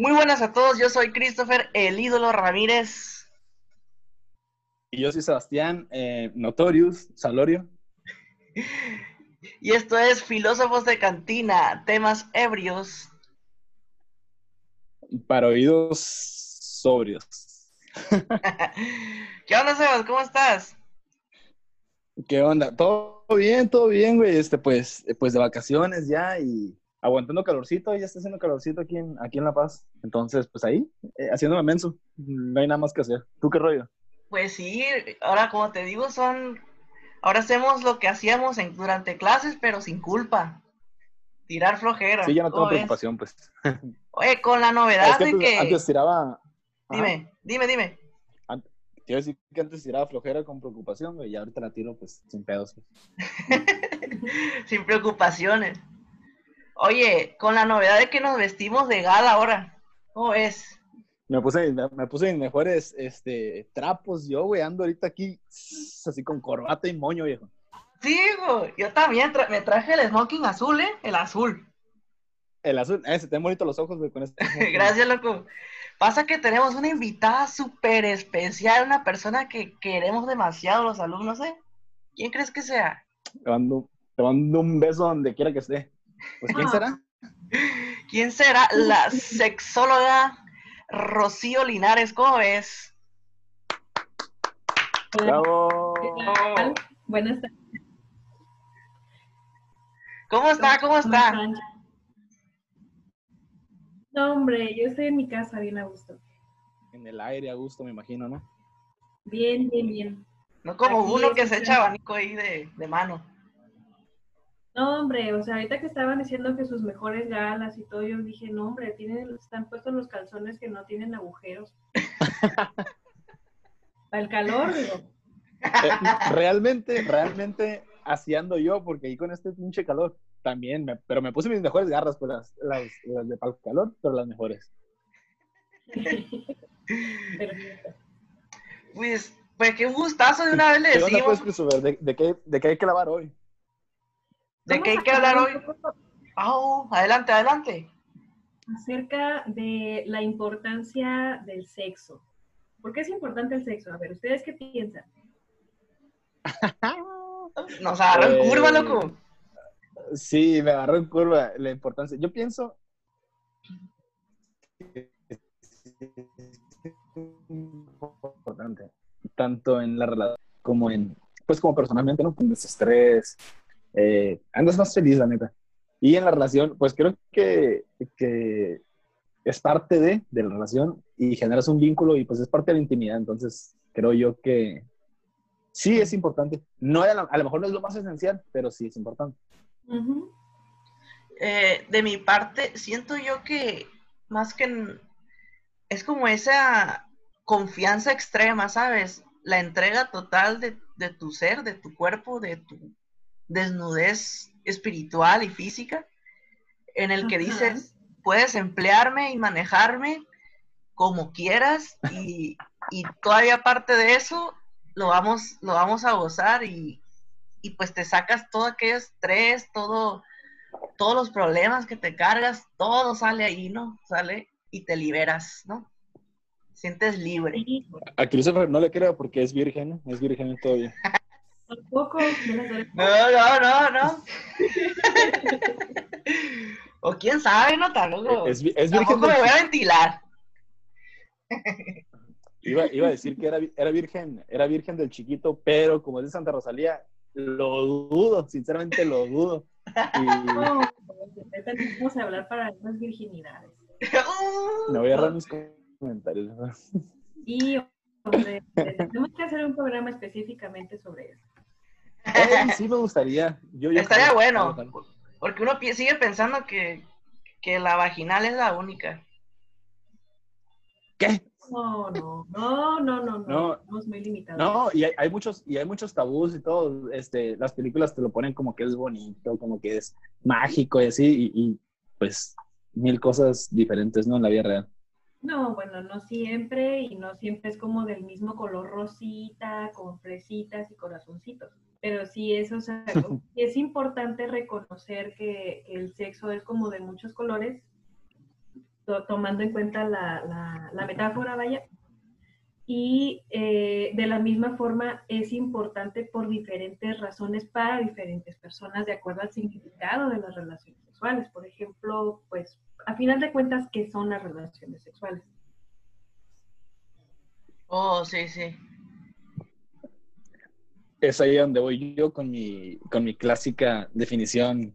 Muy buenas a todos, yo soy Christopher, el ídolo Ramírez. Y yo soy Sebastián, eh, Notorious, Salorio. Y esto es Filósofos de Cantina, temas ebrios. Para oídos sobrios. ¿Qué onda, Sebas? ¿Cómo estás? ¿Qué onda? Todo bien, todo bien, güey. Este, pues, pues de vacaciones ya y aguantando calorcito, ya está haciendo calorcito aquí en, aquí en La Paz. Entonces, pues ahí, eh, haciéndome menso. No hay nada más que hacer. ¿Tú qué rollo? Pues sí, ahora como te digo, son... Ahora hacemos lo que hacíamos en, durante clases, pero sin culpa. Tirar flojera. Sí, ya no tengo preocupación, pues. Oye, con la novedad Es que de antes, que... antes tiraba... Ajá. Dime, dime, dime. Quiero decir que antes tiraba flojera con preocupación, y ahorita la tiro, pues, sin pedos. pues. sin preocupaciones. Oye, con la novedad de que nos vestimos de gala ahora. ¿Cómo ves? Me puse, me, me puse mis mejores este, trapos yo, güey, ando ahorita aquí así con corbata y moño, viejo. Sí, güey, yo también tra- me traje el smoking azul, ¿eh? El azul. El azul, ese, te bonito los ojos, güey, con este. Gracias, loco. Pasa que tenemos una invitada súper especial, una persona que queremos demasiado los alumnos, ¿eh? ¿Quién crees que sea? Te mando, te mando un beso donde quiera que esté. Pues, ¿quién será? ¿Quién será la sexóloga Rocío Linares? ¿Cómo ves? Hola, Bravo. ¿qué tal? Buenas tardes. ¿Cómo está? ¿Cómo está? No, hombre, yo estoy en mi casa bien a gusto. En el aire, a gusto, me imagino, ¿no? Bien, bien, bien. No como Aquí uno que se echa abanico ahí de, de mano. No, hombre, o sea, ahorita que estaban diciendo que sus mejores galas y todo, yo dije, no, hombre, tienen, están puestos los calzones que no tienen agujeros. Para el calor, digo. Eh, realmente, realmente, así ando yo, porque ahí con este pinche calor también, me- pero me puse mis mejores garras, pues las, las, las de pa'l calor, pero las mejores. Perfecto. Pues, pues qué un gustazo de una vez le ¿Qué onda, pues, decimos. ¿De, de qué, ¿De qué hay que lavar hoy? ¿De qué hay que hablar hoy? Au, adelante, adelante. Acerca de la importancia del sexo. ¿Por qué es importante el sexo? A ver, ¿ustedes qué piensan? Nos agarró en Eh, curva, loco. Sí, me agarró en curva la importancia. Yo pienso que es importante, tanto en la relación como en, pues como personalmente, ¿no? Con desestrés, eh, andas más feliz, la neta. Y en la relación, pues creo que, que es parte de, de la relación y generas un vínculo y pues es parte de la intimidad. Entonces, creo yo que sí es importante. No, a lo, mejor no es lo más esencial, pero sí es importante. Eh, de mi parte, siento yo que más que es como esa confianza extrema, ¿sabes? La entrega total de, de tu ser, de tu cuerpo, de tu desnudez espiritual y física, en el que dices, puedes emplearme y manejarme como quieras y, y todavía aparte de eso, lo vamos, lo vamos a gozar y, y pues te sacas todo aquel estrés, todo, todos los problemas que te cargas, todo sale ahí, ¿no? Sale y te liberas, ¿no? Sientes libre. A Christopher no le creo porque es virgen, es virgen todavía. tampoco No, no, no, no. o quién sabe, ¿no? Tampoco, Es, es virgen tampoco del me voy a ventilar. iba, iba a decir que era, era virgen, era virgen del chiquito, pero como es de Santa Rosalía, lo dudo, sinceramente lo dudo. Y No, vamos a hablar para virginidades. Me voy a agarrar mis comentarios. Y, hombre, tenemos que hacer un programa específicamente sobre eso. Eh, sí me gustaría. Yo, yo Estaría bueno, porque uno sigue pensando que, que la vaginal es la única. ¿Qué? No, no, no, no, no, no. No. Estamos muy limitados. No, y hay, hay muchos, y hay muchos tabús y todo. Este, las películas te lo ponen como que es bonito, como que es mágico y así, y, y, pues mil cosas diferentes, ¿no? En la vida real. No, bueno, no siempre, y no siempre es como del mismo color rosita, con fresitas y corazoncitos. Pero sí es, o sea, es importante reconocer que, que el sexo es como de muchos colores, tomando en cuenta la, la, metáfora, vaya. Y eh, de la misma forma es importante por diferentes razones para diferentes personas de acuerdo al significado de las relaciones sexuales. Por ejemplo, pues a final de cuentas, ¿qué son las relaciones sexuales? Oh, sí, sí. Es ahí donde voy yo con mi, con mi clásica definición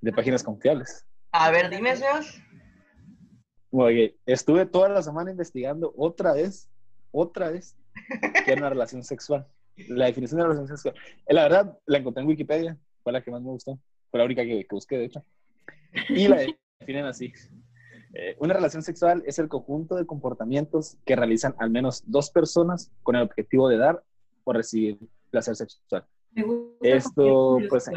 de páginas confiables. A ver, dime, Sebas. Oye, estuve toda la semana investigando otra vez, otra vez, qué era una relación sexual. La definición de la relación sexual. Eh, la verdad, la encontré en Wikipedia, fue la que más me gustó. Fue la única que, que busqué, de hecho. Y la definen así. Eh, una relación sexual es el conjunto de comportamientos que realizan al menos dos personas con el objetivo de dar o recibir placer sexual. Me gusta Esto, pues...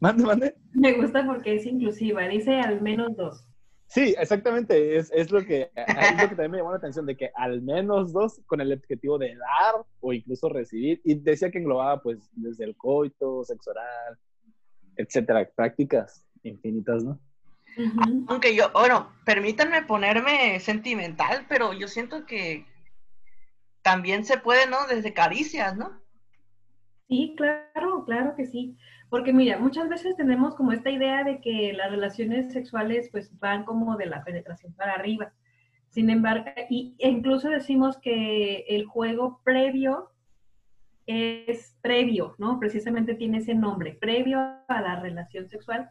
Mande, mande. Me gusta porque es inclusiva, dice al menos dos. Sí, exactamente, es, es, lo que, es lo que también me llamó la atención, de que al menos dos con el objetivo de dar o incluso recibir, y decía que englobaba pues desde el coito, sexo oral, etcétera, prácticas infinitas, ¿no? Aunque yo, bueno, permítanme ponerme sentimental, pero yo siento que también se puede, ¿no? Desde caricias, ¿no? Sí, claro, claro que sí. Porque mira, muchas veces tenemos como esta idea de que las relaciones sexuales pues van como de la penetración para arriba. Sin embargo, y, incluso decimos que el juego previo es previo, ¿no? Precisamente tiene ese nombre, previo a la relación sexual,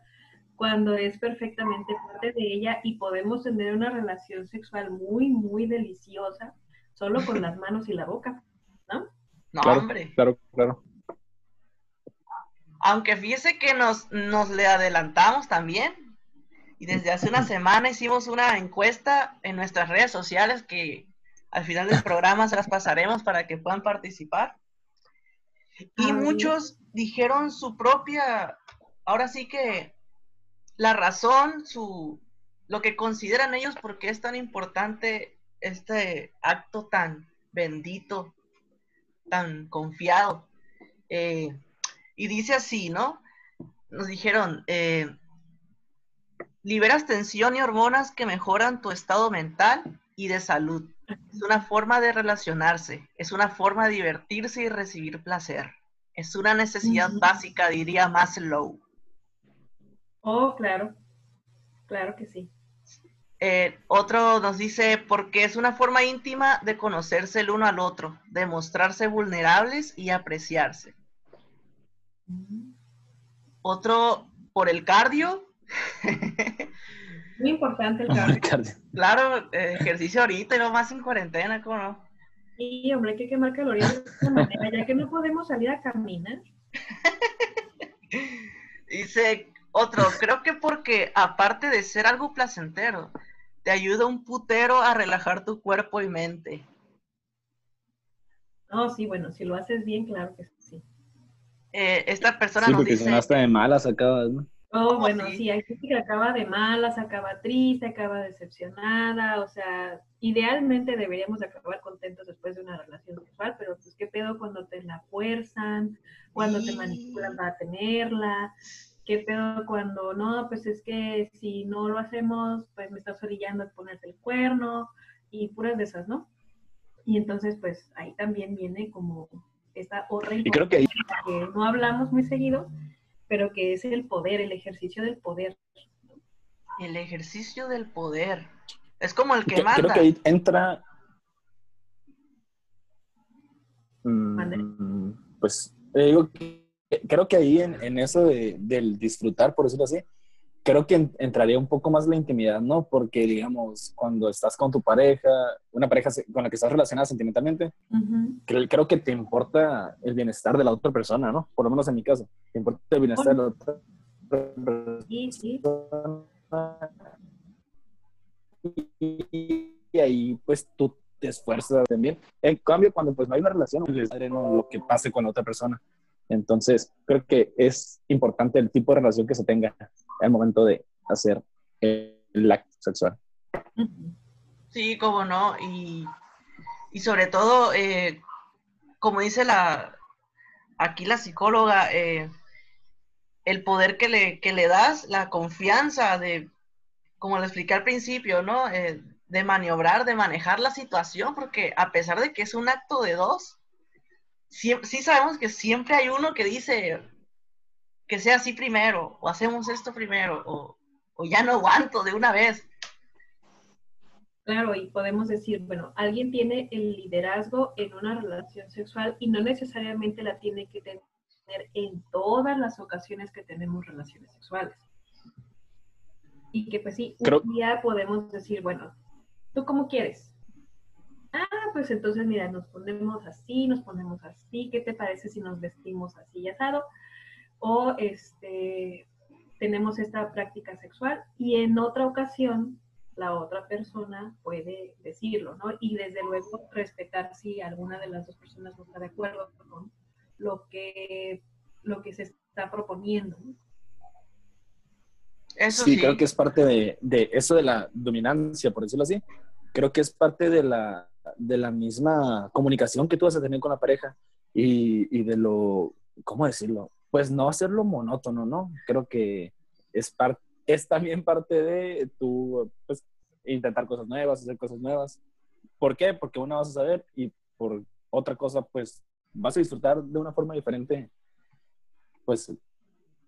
cuando es perfectamente parte de ella y podemos tener una relación sexual muy, muy deliciosa solo con las manos y la boca, ¿no? No, hombre. Claro, claro. Aunque fíjese que nos, nos le adelantamos también. Y desde hace una semana hicimos una encuesta en nuestras redes sociales que al final del programa se las pasaremos para que puedan participar. Y muchos dijeron su propia, ahora sí que la razón, su, lo que consideran ellos porque es tan importante este acto tan bendito, tan confiado. Eh, y dice así, ¿no? Nos dijeron, eh, liberas tensión y hormonas que mejoran tu estado mental y de salud. Es una forma de relacionarse, es una forma de divertirse y recibir placer. Es una necesidad básica, diría Maslow. Oh, claro, claro que sí. Eh, otro nos dice, porque es una forma íntima de conocerse el uno al otro, de mostrarse vulnerables y apreciarse. Otro, por el cardio. Muy importante el cardio. Claro, eh, ejercicio ahorita y no más en cuarentena, ¿cómo no? Sí, hombre, hay que quemar calorías de esta manera, ya que no podemos salir a caminar. Dice, otro, creo que porque aparte de ser algo placentero, te ayuda un putero a relajar tu cuerpo y mente. No, sí, bueno, si lo haces bien, claro que sí. Eh, esta persona sí, nos porque dice... si no hasta de malas acabas, ¿no? Oh, Oh, bueno, sí. sí. hay gente que acaba de malas, acaba triste, acaba decepcionada, o sea, idealmente deberíamos de acabar contentos después de una relación sexual, pero pues qué pedo cuando te la fuerzan, cuando te Sí. manipulan para tenerla, qué pedo cuando no, pues es que si no lo hacemos, pues me estás orillando a ponerte el cuerno y puras de esas, ¿no? Y entonces, pues ahí también viene como esta otra Y creo que ahí, que no hablamos muy seguido, pero que es el poder, el ejercicio del poder. El ejercicio del poder. Es como el que que- manda. creo que ahí entra... Mm, pues te digo que creo que ahí en, en eso de- del disfrutar, por decirlo así, creo que en- entraría un poco más la intimidad, ¿no? Porque, digamos, cuando estás con tu pareja, una pareja con la que estás relacionada sentimentalmente, creo, creo que te importa el bienestar de la otra persona, ¿no? Por lo menos en mi caso, te importa el bienestar de la otra Sí, sí. persona. Y, y ahí, pues, tú te esfuerzas también. En cambio, cuando pues no hay una relación, les padre, ¿no? lo que pase con la otra persona. Entonces, creo que es importante el tipo de relación que se tenga al momento de hacer el acto sexual. Sí, cómo no. Y, y sobre todo, eh, como dice la aquí la psicóloga, eh, el poder que le, que le das, la confianza de como le expliqué al principio, ¿no? Eh, de maniobrar, de manejar la situación, porque a pesar de que es un acto de dos, sí, sabemos que siempre hay uno que dice que sea así primero, o hacemos esto primero, o, o ya no aguanto de una vez. Claro, y podemos decir, bueno, alguien tiene el liderazgo en una relación sexual y no necesariamente la tiene que tener en todas las ocasiones que tenemos relaciones sexuales. Y que pues sí, un día podemos decir, bueno, ¿tú cómo quieres? Ah, pues entonces mira, nos ponemos así, nos ponemos así, ¿qué te parece si nos vestimos así y asado? O este, tenemos esta práctica sexual y en otra ocasión la otra persona puede decirlo, ¿no? Y desde luego respetar si alguna de las dos personas no está de acuerdo con lo que, lo que se está proponiendo. sí, creo que es parte de, de, eso de la dominancia, por decirlo así. Creo que es parte de la, de la misma comunicación que tú vas a tener con la pareja y, y de lo, ¿cómo decirlo? Pues no hacerlo monótono, ¿no? Creo que es parte es también parte de tu, pues, intentar cosas nuevas, hacer cosas nuevas. ¿Por qué? Porque una vas a saber y por otra cosa, pues, vas a disfrutar de una forma diferente, pues,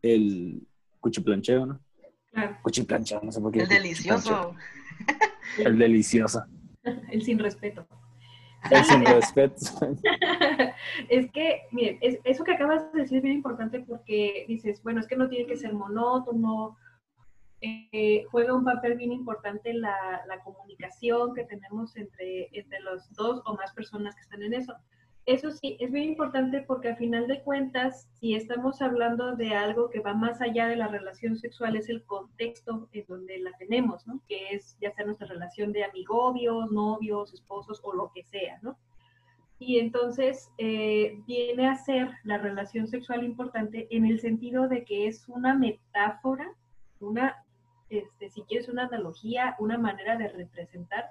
el cuchiplancheo, ¿no? Claro. Cuchiplancheo, no sé por qué. El delicioso. El delicioso. El sin respeto. El sin respeto. es que, miren, eso que acabas de decir es bien importante porque dices, bueno, es que no tiene que ser monótono, eh, juega un papel bien importante la, la, comunicación que tenemos entre, entre los dos o más personas que están en eso. Eso sí, es bien importante porque al final de cuentas, si estamos hablando de algo que va más allá de la relación sexual, es el contexto en donde la tenemos. Que es ya sea nuestra relación de amigobios, novios, esposos o lo que sea. Y entonces eh, viene a ser la relación sexual importante en el sentido de que es una metáfora, una este, si quieres una analogía, una manera de representar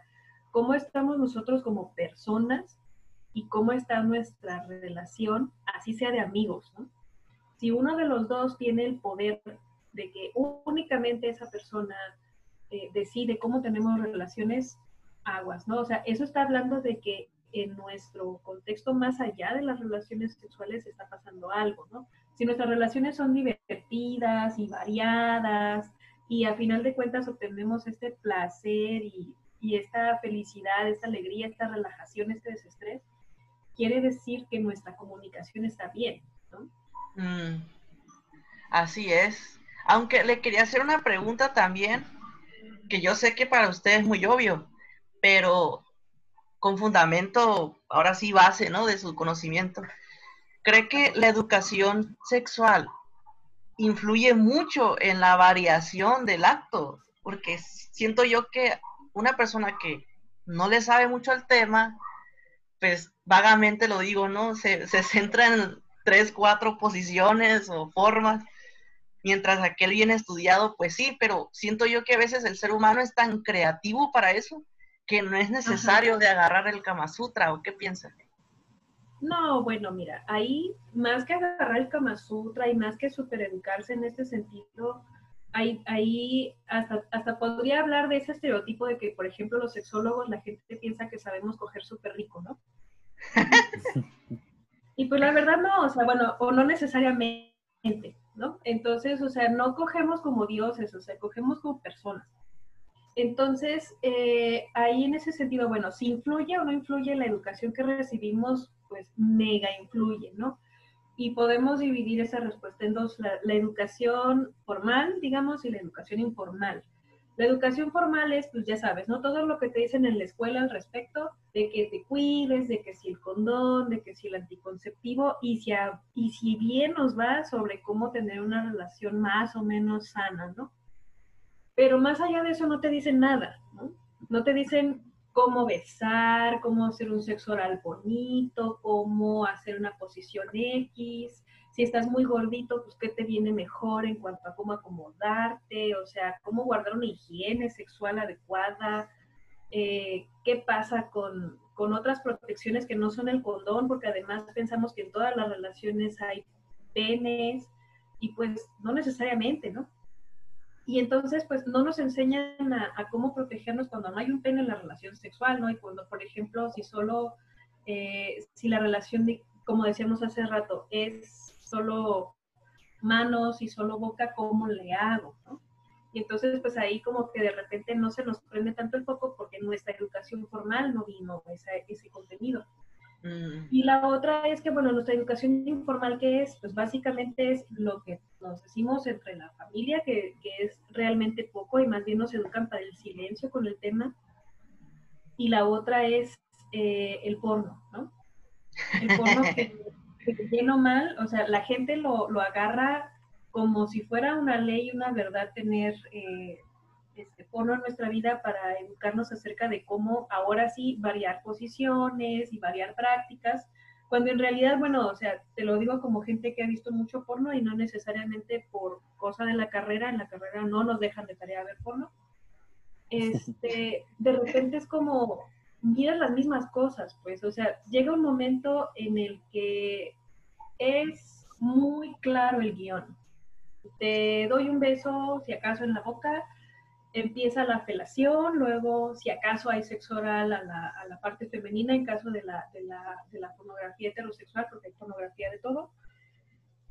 cómo estamos nosotros como personas y cómo está nuestra relación, así sea de amigos, ¿no? Si uno de los dos tiene el poder de que únicamente esa persona eh, decide cómo tenemos relaciones, aguas, ¿no? O sea, eso está hablando de que en nuestro contexto más allá de las relaciones sexuales está pasando algo, ¿no? Si nuestras relaciones son divertidas y variadas y a final de cuentas obtenemos este placer y, esta felicidad, esta alegría, esta relajación, este desestrés, quiere decir que nuestra comunicación está bien, ¿no? Mm, así es. Aunque le quería hacer una pregunta también, que yo sé que para usted es muy obvio, pero con fundamento, ahora sí base, ¿no? De su conocimiento. ¿Cree que la educación sexual influye mucho en la variación del acto, porque siento yo que una persona que no le sabe mucho al tema, pues vagamente lo digo, ¿no? Se, centra en tres, cuatro posiciones o formas, mientras aquel bien estudiado, pues sí, pero siento yo que a veces el ser humano es tan creativo para eso que no es necesario de agarrar el Kama Sutra, ¿o qué piensa? No, bueno, mira, ahí más que agarrar el Kama Sutra y más que supereducarse en este sentido, ahí, ahí hasta, hasta podría hablar de ese estereotipo de que, por ejemplo, los sexólogos, la gente piensa que sabemos coger súper rico, ¿no? Y pues la verdad no, o sea, bueno, o no necesariamente, ¿no? Entonces, o sea, no cogemos como dioses, o sea, cogemos como personas. Entonces, eh, ahí en ese sentido, bueno, si influye o no influye la educación que recibimos, pues mega influye, ¿no? Y podemos dividir esa respuesta en dos, la, educación formal, digamos, y la educación informal. La educación formal es, pues ya sabes, ¿no? Todo lo que te dicen en la escuela al respecto de que te cuides, de que si el condón, de que si el anticonceptivo, y si, y si bien nos va sobre cómo tener una relación más o menos sana, ¿no? Pero más allá de eso no te dicen nada, ¿no? No te dicen cómo besar, cómo hacer un sexo oral bonito, cómo hacer una posición X. Si estás muy gordito, pues qué te viene mejor en cuanto a cómo acomodarte, o sea, cómo guardar una higiene sexual adecuada, eh, qué pasa con, con otras protecciones que no son el condón, porque además pensamos que en todas las relaciones hay penes y pues no necesariamente, ¿no? y entonces, pues no nos enseñan a, cómo protegernos cuando no hay un pene en la relación sexual, ¿no? Y cuando, por ejemplo, si solo, eh, si la relación, como decíamos hace rato, es solo manos y solo boca, ¿cómo le hago? ¿no? Y entonces, pues ahí como que de repente no se nos prende tanto el foco porque nuestra educación formal no vino ese, ese contenido. Mm. Y la otra es que, bueno, nuestra educación informal, ¿qué es? Pues básicamente es lo que nos decimos entre la familia, que, que es realmente poco y más bien nos educan para el silencio con el tema. Y la otra es eh, el porno, ¿no? El porno que, que lleno mal, o sea, la gente lo, lo agarra como si fuera una ley, una verdad tener eh, este, porno en nuestra vida para educarnos acerca de cómo ahora sí variar posiciones y variar prácticas, cuando en realidad, bueno, o sea, te lo digo como gente que ha visto mucho porno y no necesariamente por cosa de la carrera, en la carrera no nos dejan de tarea ver porno. Este, de repente es como, miras las mismas cosas, pues, o sea, llega un momento en el que es muy claro el guion te doy un beso, si acaso en la boca, empieza la felación, luego si acaso hay sexo oral a la, parte femenina en caso de la, de, la, pornografía heterosexual, porque hay pornografía de todo.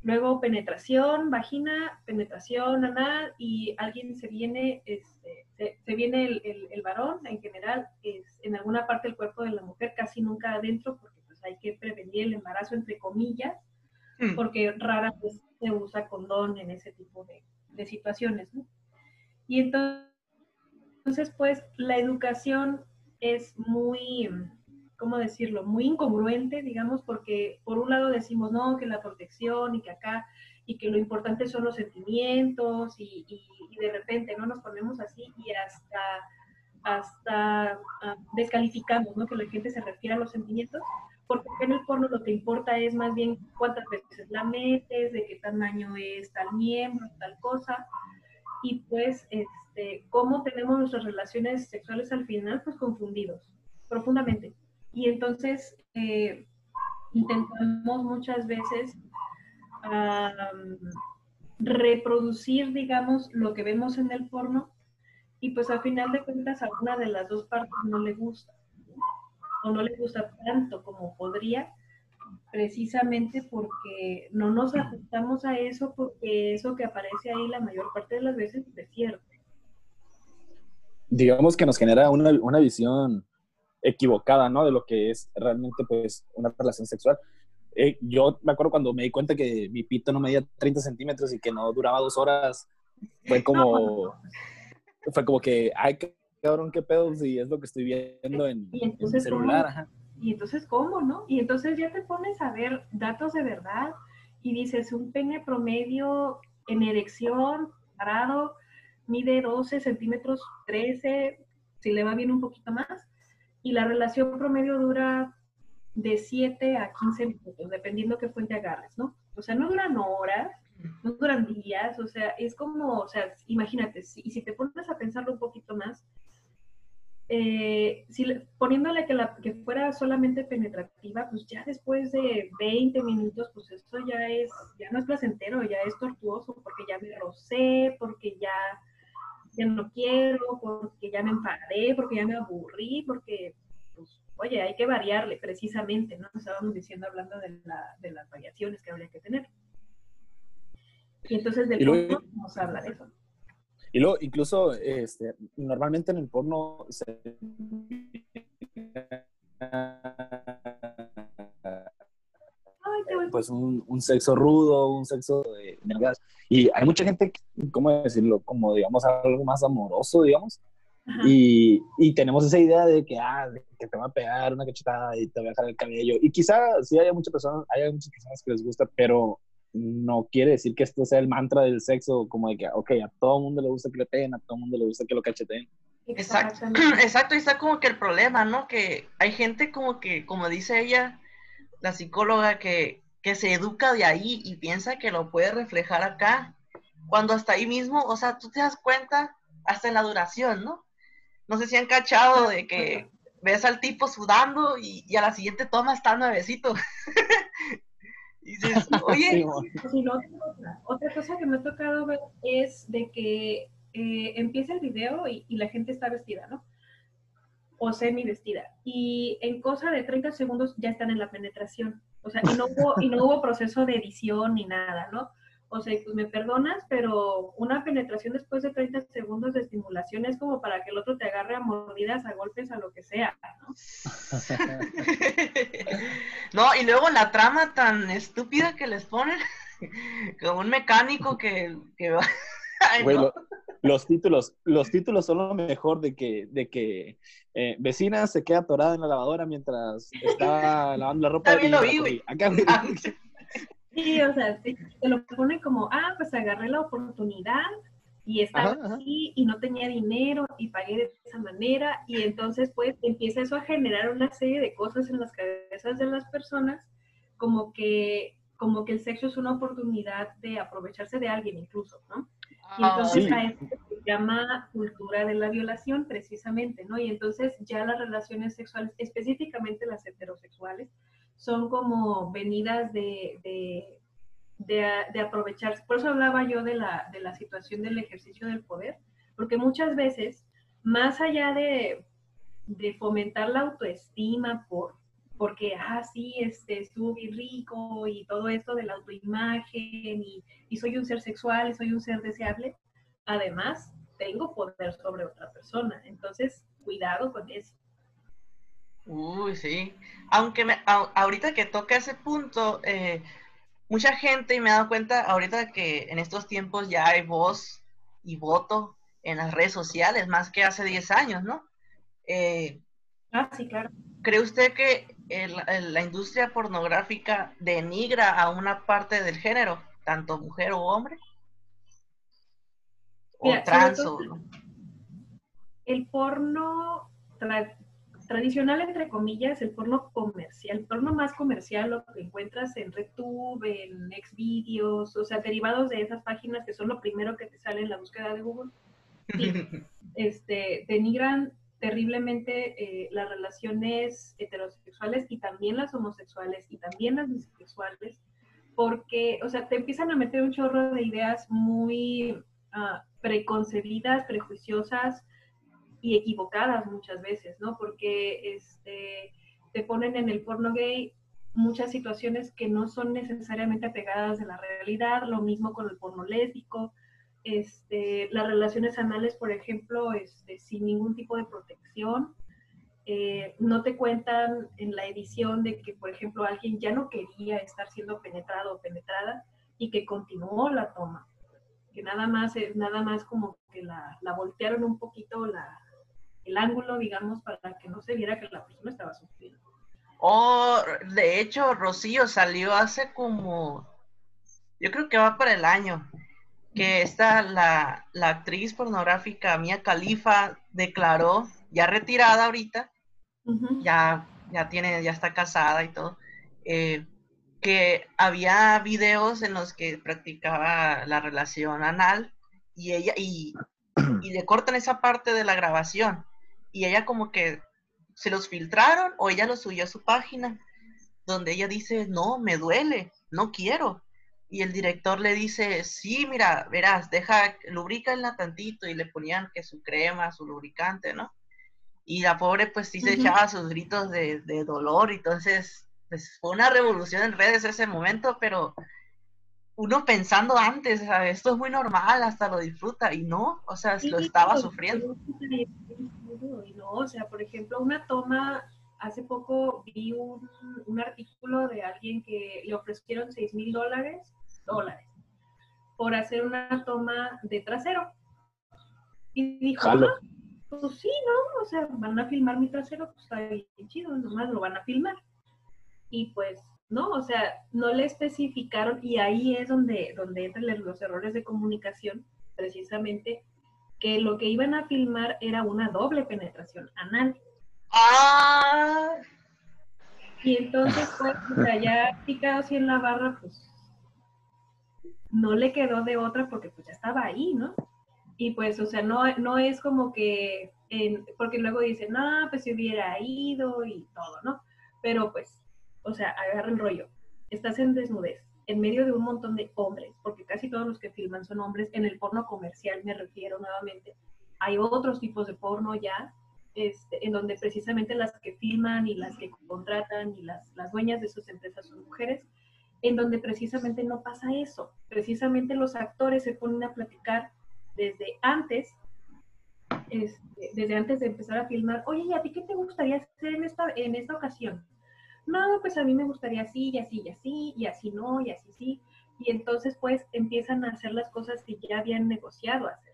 Luego penetración, vagina, penetración anal y alguien se viene, este, se, viene el, el, varón en general, es en alguna parte del cuerpo de la mujer, casi nunca adentro, porque pues hay que prevenir el embarazo entre comillas, mm. porque rara vez se usa condón en ese tipo de, situaciones, ¿no? Y entonces, pues, la educación es muy, ¿cómo decirlo? Muy incongruente, digamos, porque por un lado decimos, no, que la protección y que acá, y que lo importante son los sentimientos, y, de repente no nos ponemos así y hasta, hasta ah, descalificamos, ¿no? Que la gente se refiere a los sentimientos, porque en el porno lo que importa es más bien cuántas veces la metes, de qué tamaño es tal miembro, tal cosa, y pues este, cómo tenemos nuestras relaciones sexuales al final, pues confundidos, profundamente. Y entonces eh, intentamos muchas veces reproducir, digamos, lo que vemos en el porno, y pues al final de cuentas a una de las dos partes no le gusta o no le gusta tanto como podría, precisamente porque no nos ajustamos a eso, porque eso que aparece ahí la mayor parte de las veces es cierto. Digamos que nos genera una, una visión equivocada, ¿no? De lo que es realmente, pues, una relación sexual. Eh, yo me acuerdo cuando me di cuenta que mi pito no medía 30 centímetros y que no duraba dos horas, fue como, fue como que, ay, cabrón, qué pedo, si es lo que estoy viendo en, el celular. Y entonces, ¿cómo, no? Y entonces ya te pones a ver datos de verdad y dices, un pene promedio en erección, parado, mide 12 centímetros, 13, si le va bien un poquito más, y la relación promedio dura de 7 a 15 minutos, dependiendo qué fuente agarres, ¿no? O sea, no duran horas, no duran días, o sea, es como, o sea, imagínate, y si te pones a pensarlo un poquito más, eh, poniéndole que, la, que fuera solamente penetrativa, pues ya después de 20 minutos, pues esto ya es, ya no es placentero, ya es tortuoso, porque ya me rocé, porque ya, ya no quiero, porque ya me enfadé, porque ya me aburrí, porque, pues, oye, hay que variarle precisamente, ¿no? Estábamos diciendo, hablando de, la, de las variaciones que habría que tener. Y entonces del fondo vamos a hablar de eso. Y luego, incluso, este, normalmente en el porno se... pues un, un, sexo rudo, un sexo de. Y hay mucha gente, ¿cómo decirlo? Como, digamos, algo más amoroso, digamos. Y, y, tenemos esa idea de que, ah, que te va a pegar una cachetada y te va a dejar el cabello. Y quizá sí haya muchas personas, hay muchas personas que les gusta, pero no quiere decir que esto sea el mantra del sexo, como de que, ok, a todo mundo le gusta que le peguen, a todo mundo le gusta que lo cacheteen. Exacto, exacto, y está como que el problema, ¿no? Que hay gente como que, como dice ella, la psicóloga, que, que se educa de ahí y piensa que lo puede reflejar acá, cuando hasta ahí mismo, o sea, tú te das cuenta hasta en la duración, ¿no? No sé si han cachado de que ves al tipo sudando y, y a la siguiente toma está nuevecito. oye. otra, cosa que me ha tocado ver es de que eh, empieza el video y, y la gente está vestida, ¿no? O semi vestida. Y en cosa de 30 segundos ya están en la penetración. O sea, y no hubo, y no hubo proceso de edición ni nada, ¿no? O sea, pues me perdonas, pero una penetración después de 30 segundos de estimulación es como para que el otro te agarre a mordidas, a golpes, a lo que sea, ¿no? no, y luego la trama tan estúpida que les ponen, como un mecánico que, que va... Ay, Güey, no. lo- los títulos, los títulos son lo mejor de que, de que eh, vecina se queda atorada en la lavadora mientras está lavando la ropa. También lo vi, güey. Acá, güey. Ah, Sí, o sea, sí, te lo pone como, ah, pues agarré la oportunidad y estaba Ajá, ajá. aquí y no tenía dinero y pagué de esa manera y entonces pues empieza eso a generar una serie de cosas en las cabezas de las personas como que como que el sexo es una oportunidad de aprovecharse de alguien incluso, ¿no? Y entonces sí. a esto se llama cultura de la violación precisamente, ¿no? Y entonces ya las relaciones sexuales, específicamente las heterosexuales, son como venidas de, de, de, de aprovecharse. Por eso hablaba yo de la, de la situación del ejercicio del poder, porque muchas veces, más allá de, de fomentar la autoestima por porque, ah, sí, este, estuvo bien rico y todo esto de la autoimagen y, y soy un ser sexual y soy un ser deseable, además tengo poder sobre otra persona. Entonces, cuidado con eso. Uy, sí. Aunque me, a- ahorita que toca ese punto, eh, mucha gente, y me he dado cuenta ahorita que en estos tiempos ya hay voz y voto en las redes sociales, más que hace 10 años, ¿no? Eh, Ah, sí, claro. ¿Cree usted que el- el- la industria pornográfica denigra a una parte del género, tanto mujer o hombre? O Mira, trans todo- o no? El porno tra- tradicional, entre comillas, el porno comercial, el porno más comercial, lo que encuentras en RedTube, en Xvideos, o sea, derivados de esas páginas que son lo primero que te sale en la búsqueda de Google. Sí. este, denigran terriblemente eh, las relaciones heterosexuales y también las homosexuales y también las bisexuales, porque, o sea, te empiezan a meter un chorro de ideas muy ah, preconcebidas, prejuiciosas y equivocadas muchas veces, ¿no? Porque este, te ponen en el porno gay muchas situaciones que no son necesariamente apegadas de la realidad, lo mismo con el porno lésbico, este, las relaciones anales, por ejemplo, este, sin ningún tipo de protección. Eh, no te cuentan en la edición de que, por ejemplo, alguien ya no quería estar siendo penetrado o penetrada y que continuó la toma. Que nada más, es nada más como que la, la voltearon un poquito la, el ángulo, digamos, para que no se viera que la persona estaba sufriendo. Oh, de hecho, Rocío salió hace como, yo creo que va para el año, que esta, la, la actriz pornográfica Mia Khalifa declaró, ya retirada ahorita, ya, ya tiene, ya está casada y todo, eh, que había videos en los que practicaba la relación anal y ella, y, y le cortan esa parte de la grabación y ella como que se los filtraron o ella los subió a su página donde ella dice, no, me duele, no quiero. Y el director le dice, sí, mira, verás, deja, lubrícanla tantito y le ponían que su crema, su lubricante, ¿no? Y la pobre pues sí se Ujú. echaba sus gritos de, de dolor, entonces pues fue una revolución en redes ese momento, pero uno pensando antes, ¿sabes? esto es muy normal, hasta lo disfruta, y no, o sea, lo Sí, estaba pero- sufriendo. y no, o sea, por ejemplo, una toma, hace poco vi un, un artículo de alguien que le ofrecieron 6 mil dólares, dólares, por hacer una toma de trasero. Y dijo. "Ah, pues sí, ¿no? O sea, van a filmar mi trasero, pues está bien chido, nomás lo van a filmar. Y pues, no, o sea, no le especificaron, y ahí es donde, donde entran los errores de comunicación, precisamente, que lo que iban a filmar era una doble penetración anal. ¡Ah! Y entonces, pues, o sea, ya picado así en la barra, pues, no le quedó de otra porque pues ya estaba ahí, ¿no? Y pues, o sea, no, no es como que, en- porque luego dicen, no, pues si hubiera ido y todo, ¿no? Pero pues, o sea, agarra el rollo. Estás en desnudez. en medio de un montón de hombres, porque casi todos los que filman son hombres, en el porno comercial me refiero nuevamente, hay otros tipos de porno ya, este, en donde precisamente las que filman y las que contratan y las, las dueñas de sus empresas son mujeres, en donde precisamente no pasa eso. Precisamente los actores se ponen a platicar desde antes, este, desde antes de empezar a filmar, oye, ¿y a ti qué te gustaría hacer en esta, en esta ocasión? No, pues a mí me gustaría así, y así, y así, y así no, y así sí. Y entonces pues empiezan a hacer las cosas que ya habían negociado hacer.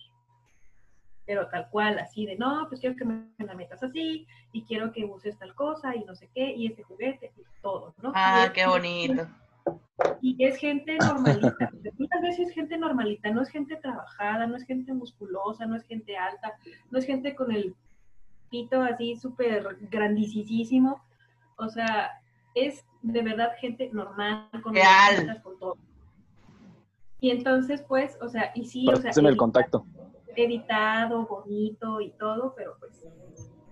Pero tal cual, así de, no, pues quiero que me la metas así, y quiero que uses tal cosa, y no sé qué, y este juguete, y todo, ¿no? Ah, qué bonito y es gente normalita. Muchas veces es gente normalita, no es gente trabajada, no es gente musculosa, no es gente alta, no es gente con el pito así súper grandísimo. O sea, es de verdad gente normal, con, con todo. Y entonces, pues, o sea, y sí, o sea, en el contacto. Editado, bonito y todo, pero pues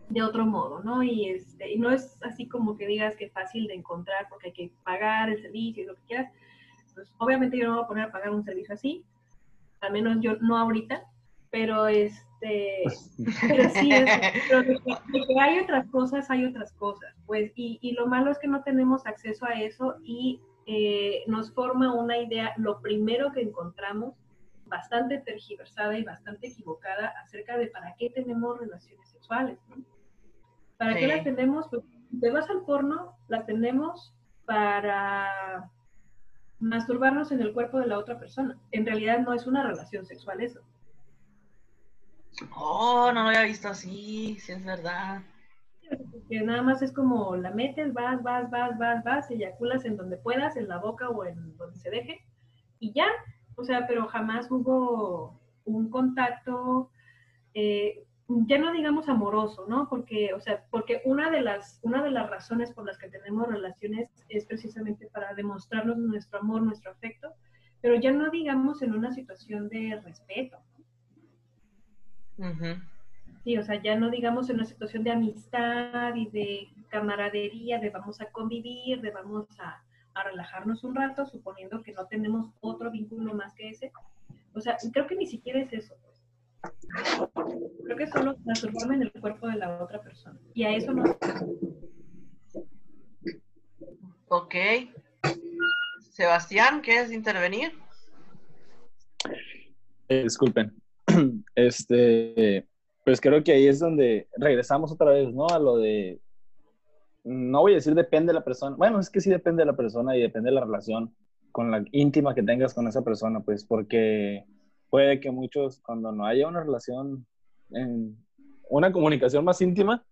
de otro modo, ¿no? Y, este, y no es así como que digas que es fácil de encontrar porque hay que pagar el servicio y lo que quieras. Pues obviamente yo no voy a poner a pagar un servicio así, al menos yo no ahorita, pero este, pero sí, pero de que, hay otras cosas, hay otras cosas, pues, y, y, lo malo es que no tenemos acceso a eso y eh, nos forma una idea, lo primero que encontramos, bastante tergiversada y bastante equivocada acerca de para qué tenemos relaciones sexuales, ¿no? ¿Para qué las tenemos? Pues te vas al porno, las tenemos para masturbarnos en el cuerpo de la otra persona. En realidad no es una relación sexual eso. Oh, no lo había visto así, si es verdad. Que nada más es como la metes, vas, vas, vas, vas, vas, eyaculas en donde puedas, en la boca o en donde se deje, y ya. O sea, pero jamás hubo un contacto eh, ya no digamos amoroso, ¿no? Porque, o sea, porque una de las, una de las razones por las que tenemos relaciones es precisamente para demostrarnos nuestro amor, nuestro afecto, pero ya no digamos en una situación de respeto. Sí, o sea, ya no digamos en una situación de amistad y de camaradería, de vamos a convivir, de vamos a, a relajarnos un rato, suponiendo que no tenemos otro vínculo más que ese. O sea, creo que ni siquiera es eso. Creo que solo transformarme en el cuerpo de la otra persona. Y a eso no. Ok. Sebastián, ¿quieres intervenir? Eh, disculpen. Este, pues creo que ahí es donde regresamos otra vez, ¿no? A lo de, no voy a decir depende de la persona, bueno, es que sí depende de la persona y depende de la relación con la íntima que tengas con esa persona, pues porque puede que muchos, cuando no haya una relación, en una comunicación más íntima,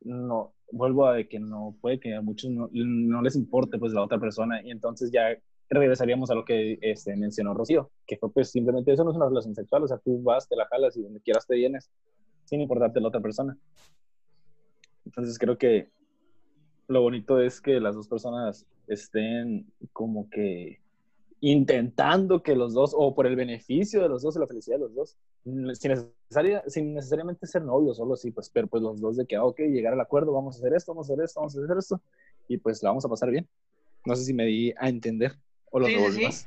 no, vuelvo a que no, puede que a muchos no, les importe pues la otra persona y entonces ya regresaríamos a lo que este, mencionó Rocío, que fue pues simplemente eso no es una relación sexual, o sea, tú vas, te la jalas y donde quieras te vienes, sin importarte la otra persona. Entonces creo que lo bonito es que las dos personas estén como que intentando que los dos, o por el beneficio de los dos y la felicidad de los dos, sin, necesaria, sin necesariamente ser novios, solo así, pues, pero pues los dos de que, ah, ok, llegar al acuerdo, vamos a hacer esto, vamos a hacer esto, vamos a hacer esto, y pues la vamos a pasar bien. No sé si me di a entender o lo sí, sí.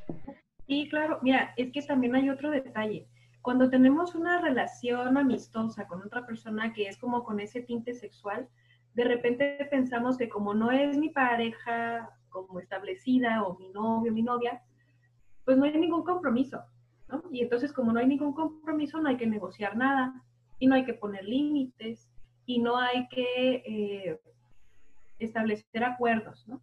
Sí, claro, mira, es que también hay otro detalle. Cuando tenemos una relación amistosa con otra persona que es como con ese tinte sexual, de repente pensamos que como no es mi pareja como establecida o mi novio, mi novia, pues no hay ningún compromiso, ¿no? Y entonces como no hay ningún compromiso, no hay que negociar nada y no hay que poner límites y no hay que eh, establecer acuerdos, ¿no?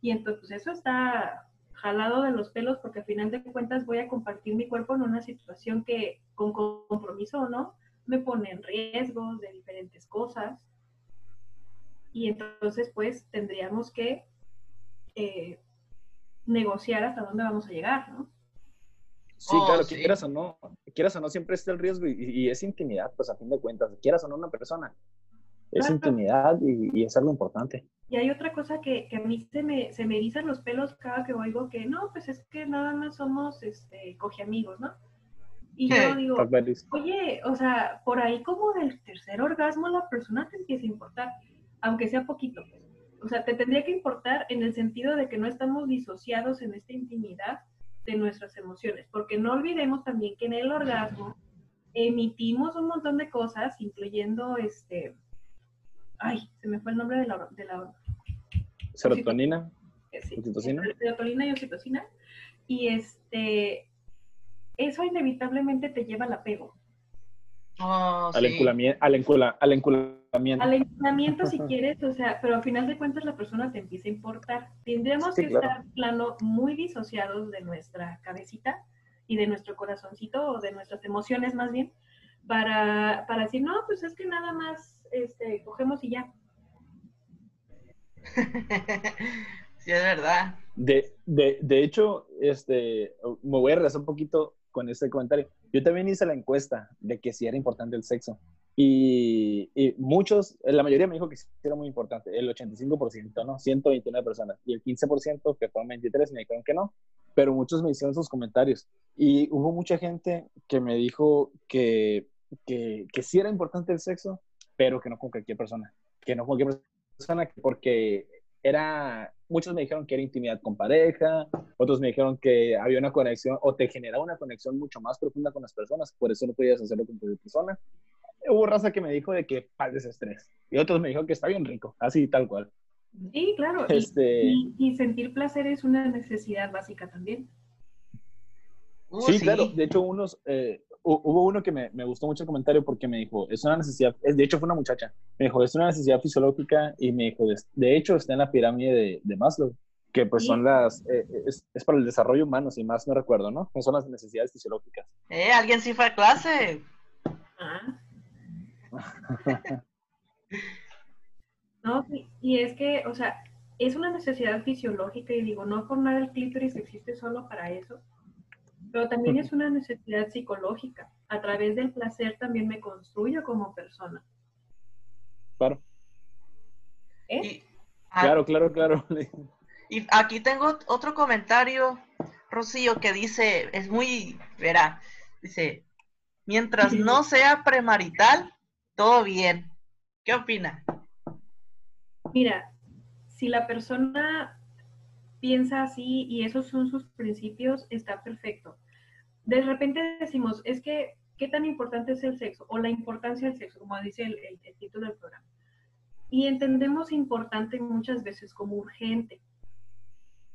Y entonces pues, eso está jalado de los pelos porque al final de cuentas voy a compartir mi cuerpo en una situación que con compromiso o no me pone en riesgos de diferentes cosas. Y entonces pues tendríamos que eh, negociar hasta dónde vamos a llegar, ¿no? Sí, oh, claro, que quieras o no, quieras o no, siempre está el riesgo y, es intimidad, pues a fin de cuentas, quieras o no una persona, es intimidad y, es algo importante. Y hay otra cosa que, que a mí se me, se me erizan los pelos cada que oigo que no, pues es que nada más somos este, coge amigos, ¿no? Y yo digo, oye, o sea, por ahí como del tercer orgasmo la persona te empieza a importar, aunque sea poquito, pues. O sea, te tendría que importar en el sentido de que no estamos disociados en esta intimidad de nuestras emociones, porque no olvidemos también que en el orgasmo emitimos un montón de cosas, incluyendo este, ay, se me fue el nombre de la, de la serotonina, sí, serotonina y oxitocina, y este, eso inevitablemente te lleva al apego. Oh, al, enculamiento, al, al, enculamiento. Al enculamiento si quieres, o sea, pero al final de cuentas la persona te empieza a importar. Tendríamos que estar plano muy disociados de nuestra cabecita y de nuestro corazoncito o de nuestras emociones más bien, para, para decir, no, pues es que nada más este, cogemos y ya. sí, es verdad. De, de, de hecho, este, me voy a regresar un poquito con este comentario. Yo también hice la encuesta de que si era importante el sexo. Y, y, muchos, la mayoría me dijo que era muy importante, el 85%, ¿no? 129 personas. Y el 15%, que fueron 23, me dijeron que no. Pero muchos me hicieron sus comentarios. Y hubo mucha gente que me dijo que, que, que sí era importante el sexo, pero que no con cualquier persona. Que no con cualquier persona, porque era, muchos me dijeron que era intimidad con pareja, otros me dijeron que había una conexión o te generaba una conexión mucho más profunda con las personas, por eso no podías hacerlo con cualquier persona. Hubo raza que me dijo de que pases estrés y otros me dijeron que está bien rico, así tal cual. Sí, claro. Este... Y, sentir placer es una necesidad básica también. Uh, sí, claro. De hecho, unos, eh, hubo uno que me, me, gustó mucho el comentario porque me dijo, es una necesidad, de hecho fue una muchacha, me dijo, es una necesidad fisiológica y me dijo, de, hecho está en la pirámide de, de Maslow, que pues son las, eh, es, es, para el desarrollo humano, si más no recuerdo, ¿no? Son las necesidades fisiológicas. Eh, alguien sí fue a clase. Ah. No, y es que, o sea, es una necesidad fisiológica y digo, no por nada el clítoris existe solo para eso pero también es una necesidad psicológica. A través del placer también me construyo como persona. Claro. ¿Eh? claro, claro, claro. Y aquí tengo otro comentario, Rocío, que dice, es muy, verá, dice, mientras no sea premarital, todo bien. ¿Qué opina? Mira, si la persona piensa así y esos son sus principios, está perfecto. De repente decimos, es que, ¿qué tan importante es el sexo? O la importancia del sexo, como dice el, título del programa. Y entendemos importante muchas veces como urgente.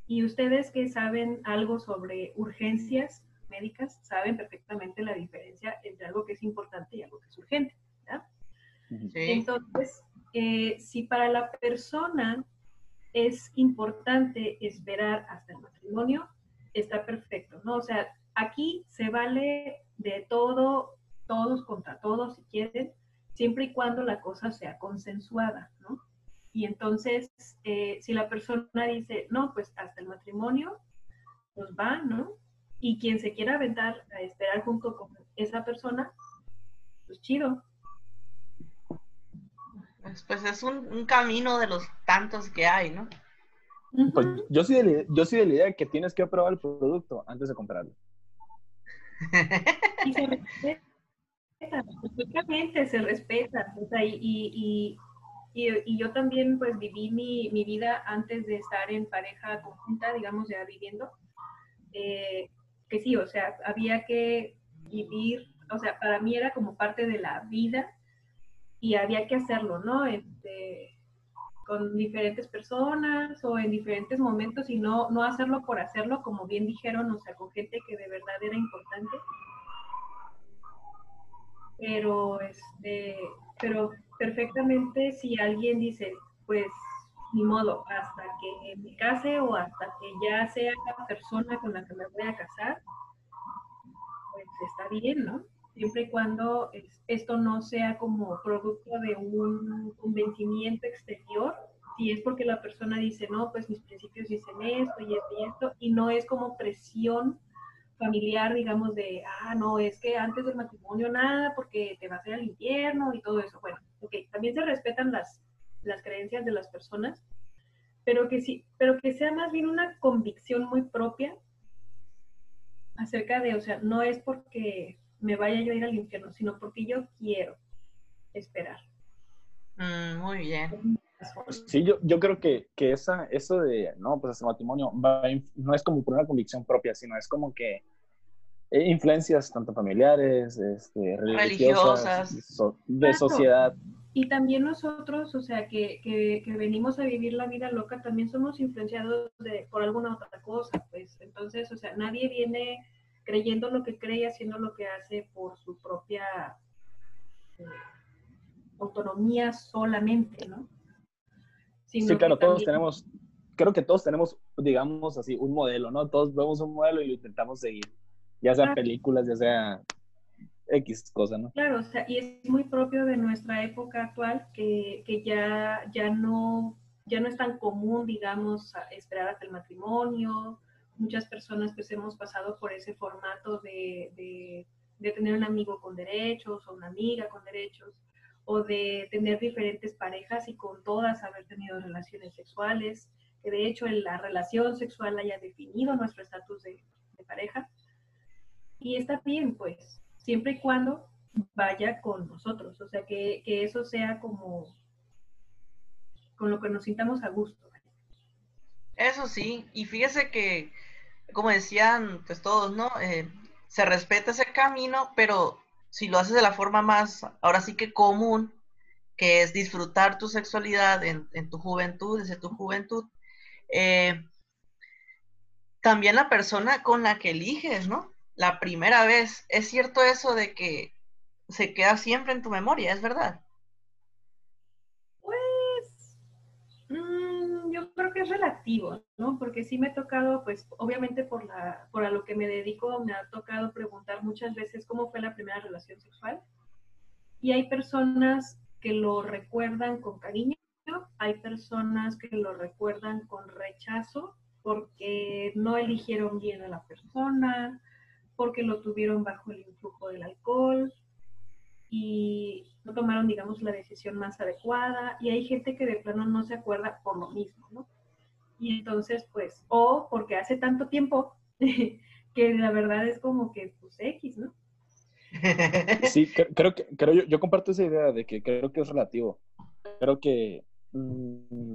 Y ustedes que saben algo sobre urgencias médicas, saben perfectamente la diferencia entre algo que es importante y algo que es urgente. Entonces, eh, si para la persona es importante esperar hasta el matrimonio, está perfecto, ¿no? O sea, aquí se vale de todo, todos contra todos, si quieren, siempre y cuando la cosa sea consensuada, ¿no? Y entonces, eh, si la persona dice, no, pues hasta el matrimonio, pues va, ¿no? Y quien se quiera aventar a esperar junto con esa persona, pues chido, pues, pues, es un, camino de los tantos que hay, ¿no? Pues yo soy, de, yo soy de la idea que tienes que probar el producto antes de comprarlo. y se respeta, perfectamente se respeta. O sea, y, y, y, yo también pues viví mi, mi, vida antes de estar en pareja conjunta, digamos, ya viviendo. Eh, que sí, o sea, había que vivir, o sea, para mí era como parte de la vida y había que hacerlo, ¿no? Este, con diferentes personas o en diferentes momentos y no, no hacerlo por hacerlo, como bien dijeron, o sea, con gente que de verdad era importante. Pero, este, pero perfectamente si alguien dice, pues ni modo, hasta que me case o hasta que ya sea la persona con la que me voy a casar, pues está bien, ¿no? Siempre y cuando esto no sea como producto de un convencimiento exterior, si es porque la persona dice, no, pues mis principios dicen esto y esto y esto, y no es como presión familiar, digamos, de, ah, no, es que antes del matrimonio nada, porque te vas a ir al infierno y todo eso. Bueno, ok, también se respetan las, las creencias de las personas, pero que sí, pero que sea más bien una convicción muy propia acerca de, o sea, no es porque me vaya yo a ir al infierno, sino porque yo quiero esperar. Mm, muy bien. Sí, yo, yo creo que, que esa, eso de, no, pues ese matrimonio va no es como por una convicción propia, sino es como que eh, influencias tanto familiares, este, religiosas, de sociedad. Y también nosotros, o sea, que, que, que, venimos a vivir la vida loca, también somos influenciados de, por alguna otra cosa, pues. Entonces, o sea, nadie viene creyendo lo que cree y haciendo lo que hace por su propia eh, autonomía solamente, ¿no? sí, claro, todos tenemos, creo que todos tenemos, digamos así, un modelo, ¿no? Todos vemos un modelo y lo intentamos seguir, ya sea películas, ya sea X cosa, ¿no? Claro, o sea, y es muy propio de nuestra época actual que, que ya, ya, no, ya no es tan común, digamos, esperar hasta el matrimonio. Muchas personas pues hemos pasado por ese formato de, de, de tener un amigo con derechos o una amiga con derechos o de tener diferentes parejas y con todas haber tenido relaciones sexuales, que de hecho la relación sexual haya definido nuestro estatus de, pareja. Y está bien, pues, siempre y cuando vaya con nosotros, o sea, que, que eso sea como con lo que nos sintamos a gusto. Eso sí, y fíjese que, como decían pues todos, ¿no? Eh, se respeta ese camino, pero si lo haces de la forma más, ahora sí que común, que es disfrutar tu sexualidad en, tu juventud, desde tu juventud, eh, también la persona con la que eliges, ¿no? La primera vez, es cierto eso de que se queda siempre en tu memoria, ¿es verdad? yo creo que es relativo, ¿no? Porque sí me ha tocado, pues obviamente por, la, por a lo que me dedico, me ha tocado preguntar muchas veces cómo fue la primera relación sexual. Y hay personas que lo recuerdan con cariño, hay personas que lo recuerdan con rechazo porque no eligieron bien a la persona, porque lo tuvieron bajo el influjo del alcohol, y no tomaron, digamos, la decisión más adecuada y hay gente que de plano no se acuerda por lo mismo, ¿no? Y entonces, pues, o porque hace tanto tiempo que la verdad es como que, pues, X, ¿no? Sí, creo que creo yo, yo, comparto esa idea de que creo que es relativo. Creo que mmm,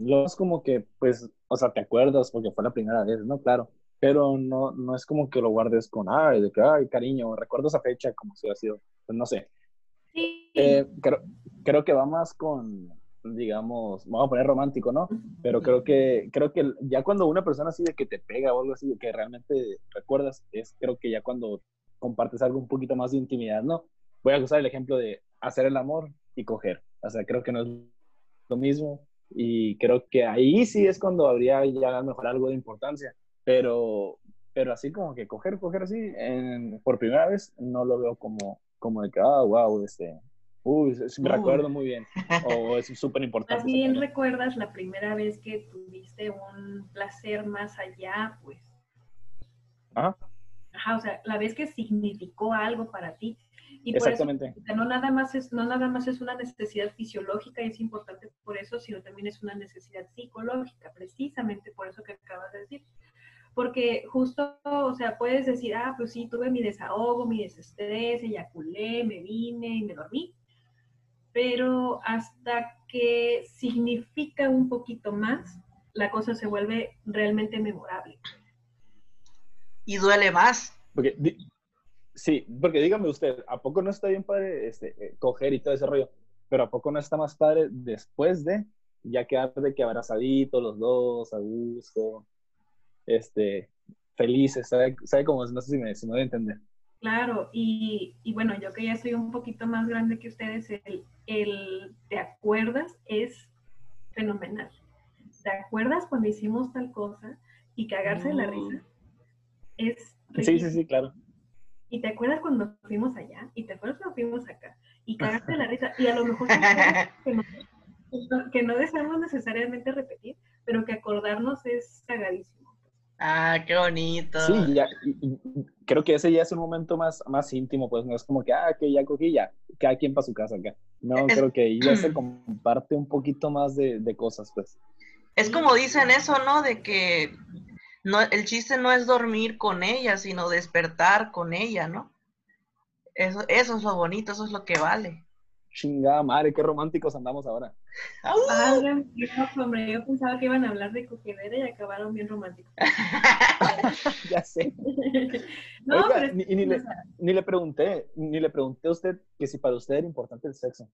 lo es como que, pues, o sea, te acuerdas porque fue la primera vez, ¿no? Claro, pero no, no es como que lo guardes con, ay, de que, ay, cariño, recuerdo esa fecha como si hubiera sido, pues no sé. Eh, creo, creo que va más con, digamos, vamos a poner romántico, ¿no? Pero creo que, creo que ya cuando una persona así de que te pega o algo así, de que realmente recuerdas, es creo que ya cuando compartes algo un poquito más de intimidad, ¿no? Voy a usar el ejemplo de hacer el amor y coger. O sea, creo que no es lo mismo y creo que ahí sí es cuando habría ya mejor algo de importancia pero, pero así como que coger, coger así, en, por primera vez, no lo veo como, como de que, ah, wow, este, uy, me recuerdo muy bien, o es súper importante. También recuerdas la primera vez que tuviste un placer más allá, pues. Ajá. Ajá, o sea, la vez que significó algo para ti. Y Exactamente. no, nada más es, no nada más es una necesidad fisiológica y es importante por eso, sino también es una necesidad psicológica, precisamente por eso que acabas de decir porque justo, o sea, puedes decir, ah, pues sí, tuve mi desahogo, mi desestrés, eyaculé, me vine y me dormí, pero hasta que significa un poquito más, la cosa se vuelve realmente memorable. Y duele más. Porque, sí, porque dígame usted, ¿a poco no está bien padre este, eh, coger y todo ese rollo? Pero ¿a poco no está más padre después de ya quedar de que abrazaditos los dos, a gusto? este, felices, ¿sabe, sabe cómo? No sé si me, si me voy a entender. Claro, y, y, bueno, yo que ya soy un poquito más grande que ustedes, el, el ¿te acuerdas? es fenomenal. ¿Te acuerdas cuando hicimos tal cosa? Y cagarse de la risa es... Sí, sí, sí, claro. Y te acuerdas cuando fuimos allá, y te acuerdas cuando fuimos acá, y cagarte de la risa, y a lo mejor que no, que no deseamos necesariamente repetir, pero que acordarnos es cagadísimo. Ah, qué bonito. Sí, ya, creo que ese ya es un momento más, más íntimo, pues no es como que, ah, que ya cogí, ya, cada quien para su casa acá. No, creo que ya se comparte un poquito más de, de, cosas, pues. Es como dicen eso, ¿no? De que no, el chiste no es dormir con ella, sino despertar con ella, ¿no? Eso, eso es lo bonito, eso es lo que vale. Chingada madre, qué románticos andamos ahora. Padre, hombre, yo pensaba que iban a hablar de cogedera y acabaron bien románticos. ya sé. no, pero ni, ni, le, ni, le, pregunté, ni le pregunté a usted que si para usted era importante el sexo.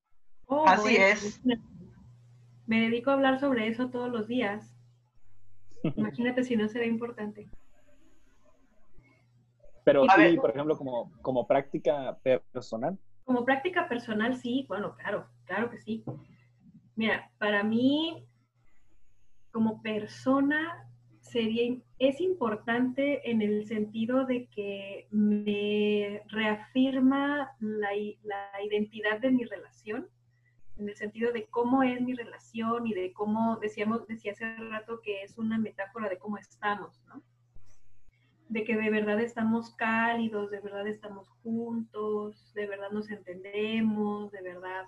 Oh, Así es. Me dedico a hablar sobre eso todos los días. Imagínate si no será importante. Pero sí, por ejemplo, como, como práctica personal. Como práctica personal, sí, bueno, claro, claro que sí. Mira, para mí, como persona, sería, es importante en el sentido de que me reafirma la, identidad de mi relación, en el sentido de cómo es mi relación y de cómo, decíamos, decía hace rato que es una metáfora de cómo estamos, ¿no? De que de verdad estamos cálidos, de verdad estamos juntos, de verdad nos entendemos, de verdad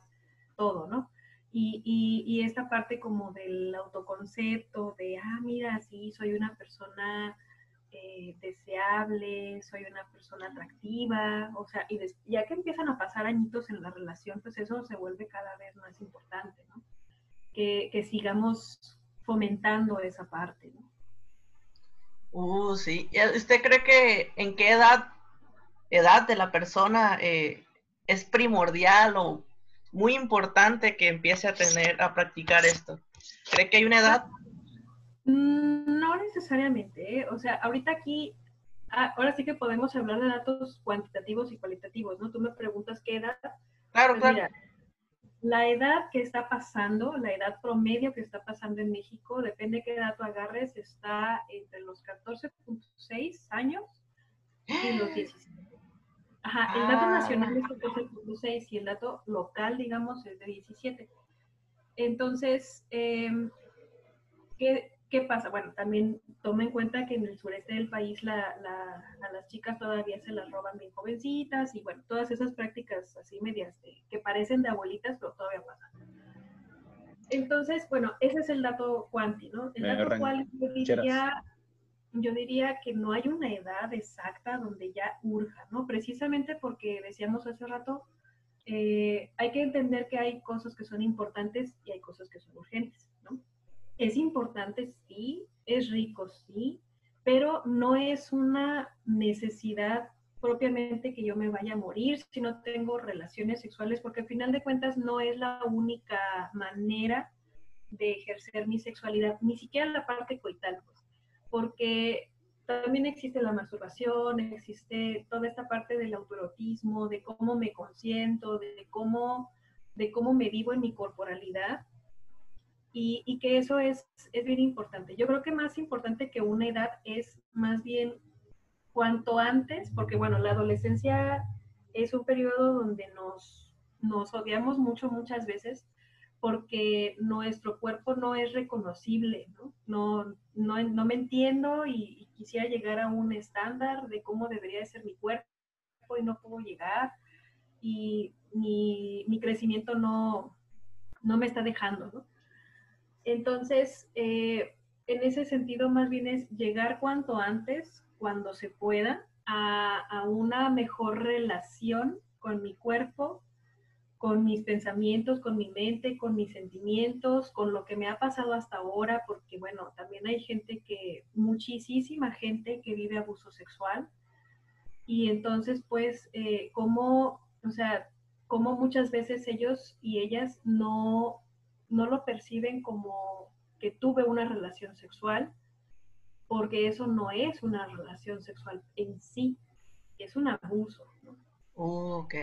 todo, ¿no? Y, esta parte como del autoconcepto, de, ah, mira, sí, soy una persona eh, deseable, soy una persona atractiva, o sea, y ya que empiezan a pasar añitos en la relación, pues eso se vuelve cada vez más importante, ¿no? Que, que sigamos fomentando esa parte, ¿no? Uh, sí. ¿Usted cree que en qué edad, edad de la persona eh, es primordial o muy importante que empiece a tener, a practicar esto? ¿Cree que hay una edad? Mm, no necesariamente. ¿eh? O sea, ahorita aquí, ah, ahora sí que podemos hablar de datos cuantitativos y cualitativos, ¿no? Tú me preguntas qué edad. Claro, pues claro la edad que está pasando, la edad promedio que está pasando en México, depende de qué dato agarres, está entre los 14.6 años y los 17. Ajá, el dato ah. nacional es 14.6 y el dato local, digamos, es de 17. Entonces, eh, ¿qué, ¿Qué pasa? Bueno, también toma en cuenta que en el sureste del país la, a las chicas todavía se las roban bien jovencitas y bueno, todas esas prácticas así medias que parecen de abuelitas, pero todavía pasan. Entonces, bueno, ese es el dato cuanti, ¿no? El dato cual yo diría, yo diría que no hay una edad exacta donde ya urja, ¿no? Precisamente porque decíamos hace rato, eh, hay que entender que hay cosas que son importantes y hay cosas que son urgentes es importante, sí, es rico, sí, pero no es una necesidad propiamente que yo me vaya a morir si no tengo relaciones sexuales, porque al final de cuentas no es la única manera de ejercer mi sexualidad, ni siquiera la parte coital, pues, porque también existe la masturbación, existe toda esta parte del autoerotismo, de cómo me consiento, de cómo, de cómo me vivo en mi corporalidad, y, que eso es, es bien importante. Yo creo que más importante que una edad es más bien cuanto antes, porque bueno, la adolescencia es un periodo donde nos, nos odiamos mucho muchas veces porque nuestro cuerpo no es reconocible, ¿no? No, no, no me entiendo y, quisiera llegar a un estándar de cómo debería de ser mi cuerpo y no puedo llegar y mi, mi crecimiento no, no me está dejando, ¿no? Entonces, eh, en ese sentido, más bien es llegar cuanto antes, cuando se pueda, a, una mejor relación con mi cuerpo, con mis pensamientos, con mi mente, con mis sentimientos, con lo que me ha pasado hasta ahora, porque bueno, también hay gente que, muchísima gente que vive abuso sexual. Y entonces, pues, eh, como, o sea, como muchas veces ellos y ellas no no lo perciben como que tuve una relación sexual, porque eso no es una relación sexual en sí, es un abuso. ¿no? ok.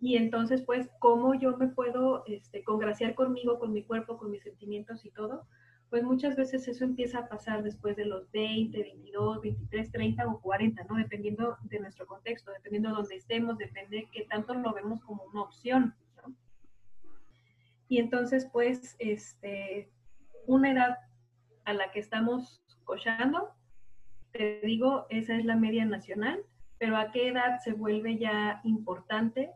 Y entonces, pues, ¿cómo yo me puedo este, congraciar conmigo, con mi cuerpo, con mis sentimientos y todo? Pues muchas veces eso empieza a pasar después de los 20, 22, 23, 30 o 40, ¿no? Dependiendo de nuestro contexto, dependiendo de dónde estemos, depende de qué tanto lo vemos como una opción. Y entonces, pues, este, una edad a la que estamos cochando, te digo, esa es la media nacional, pero a qué edad se vuelve ya importante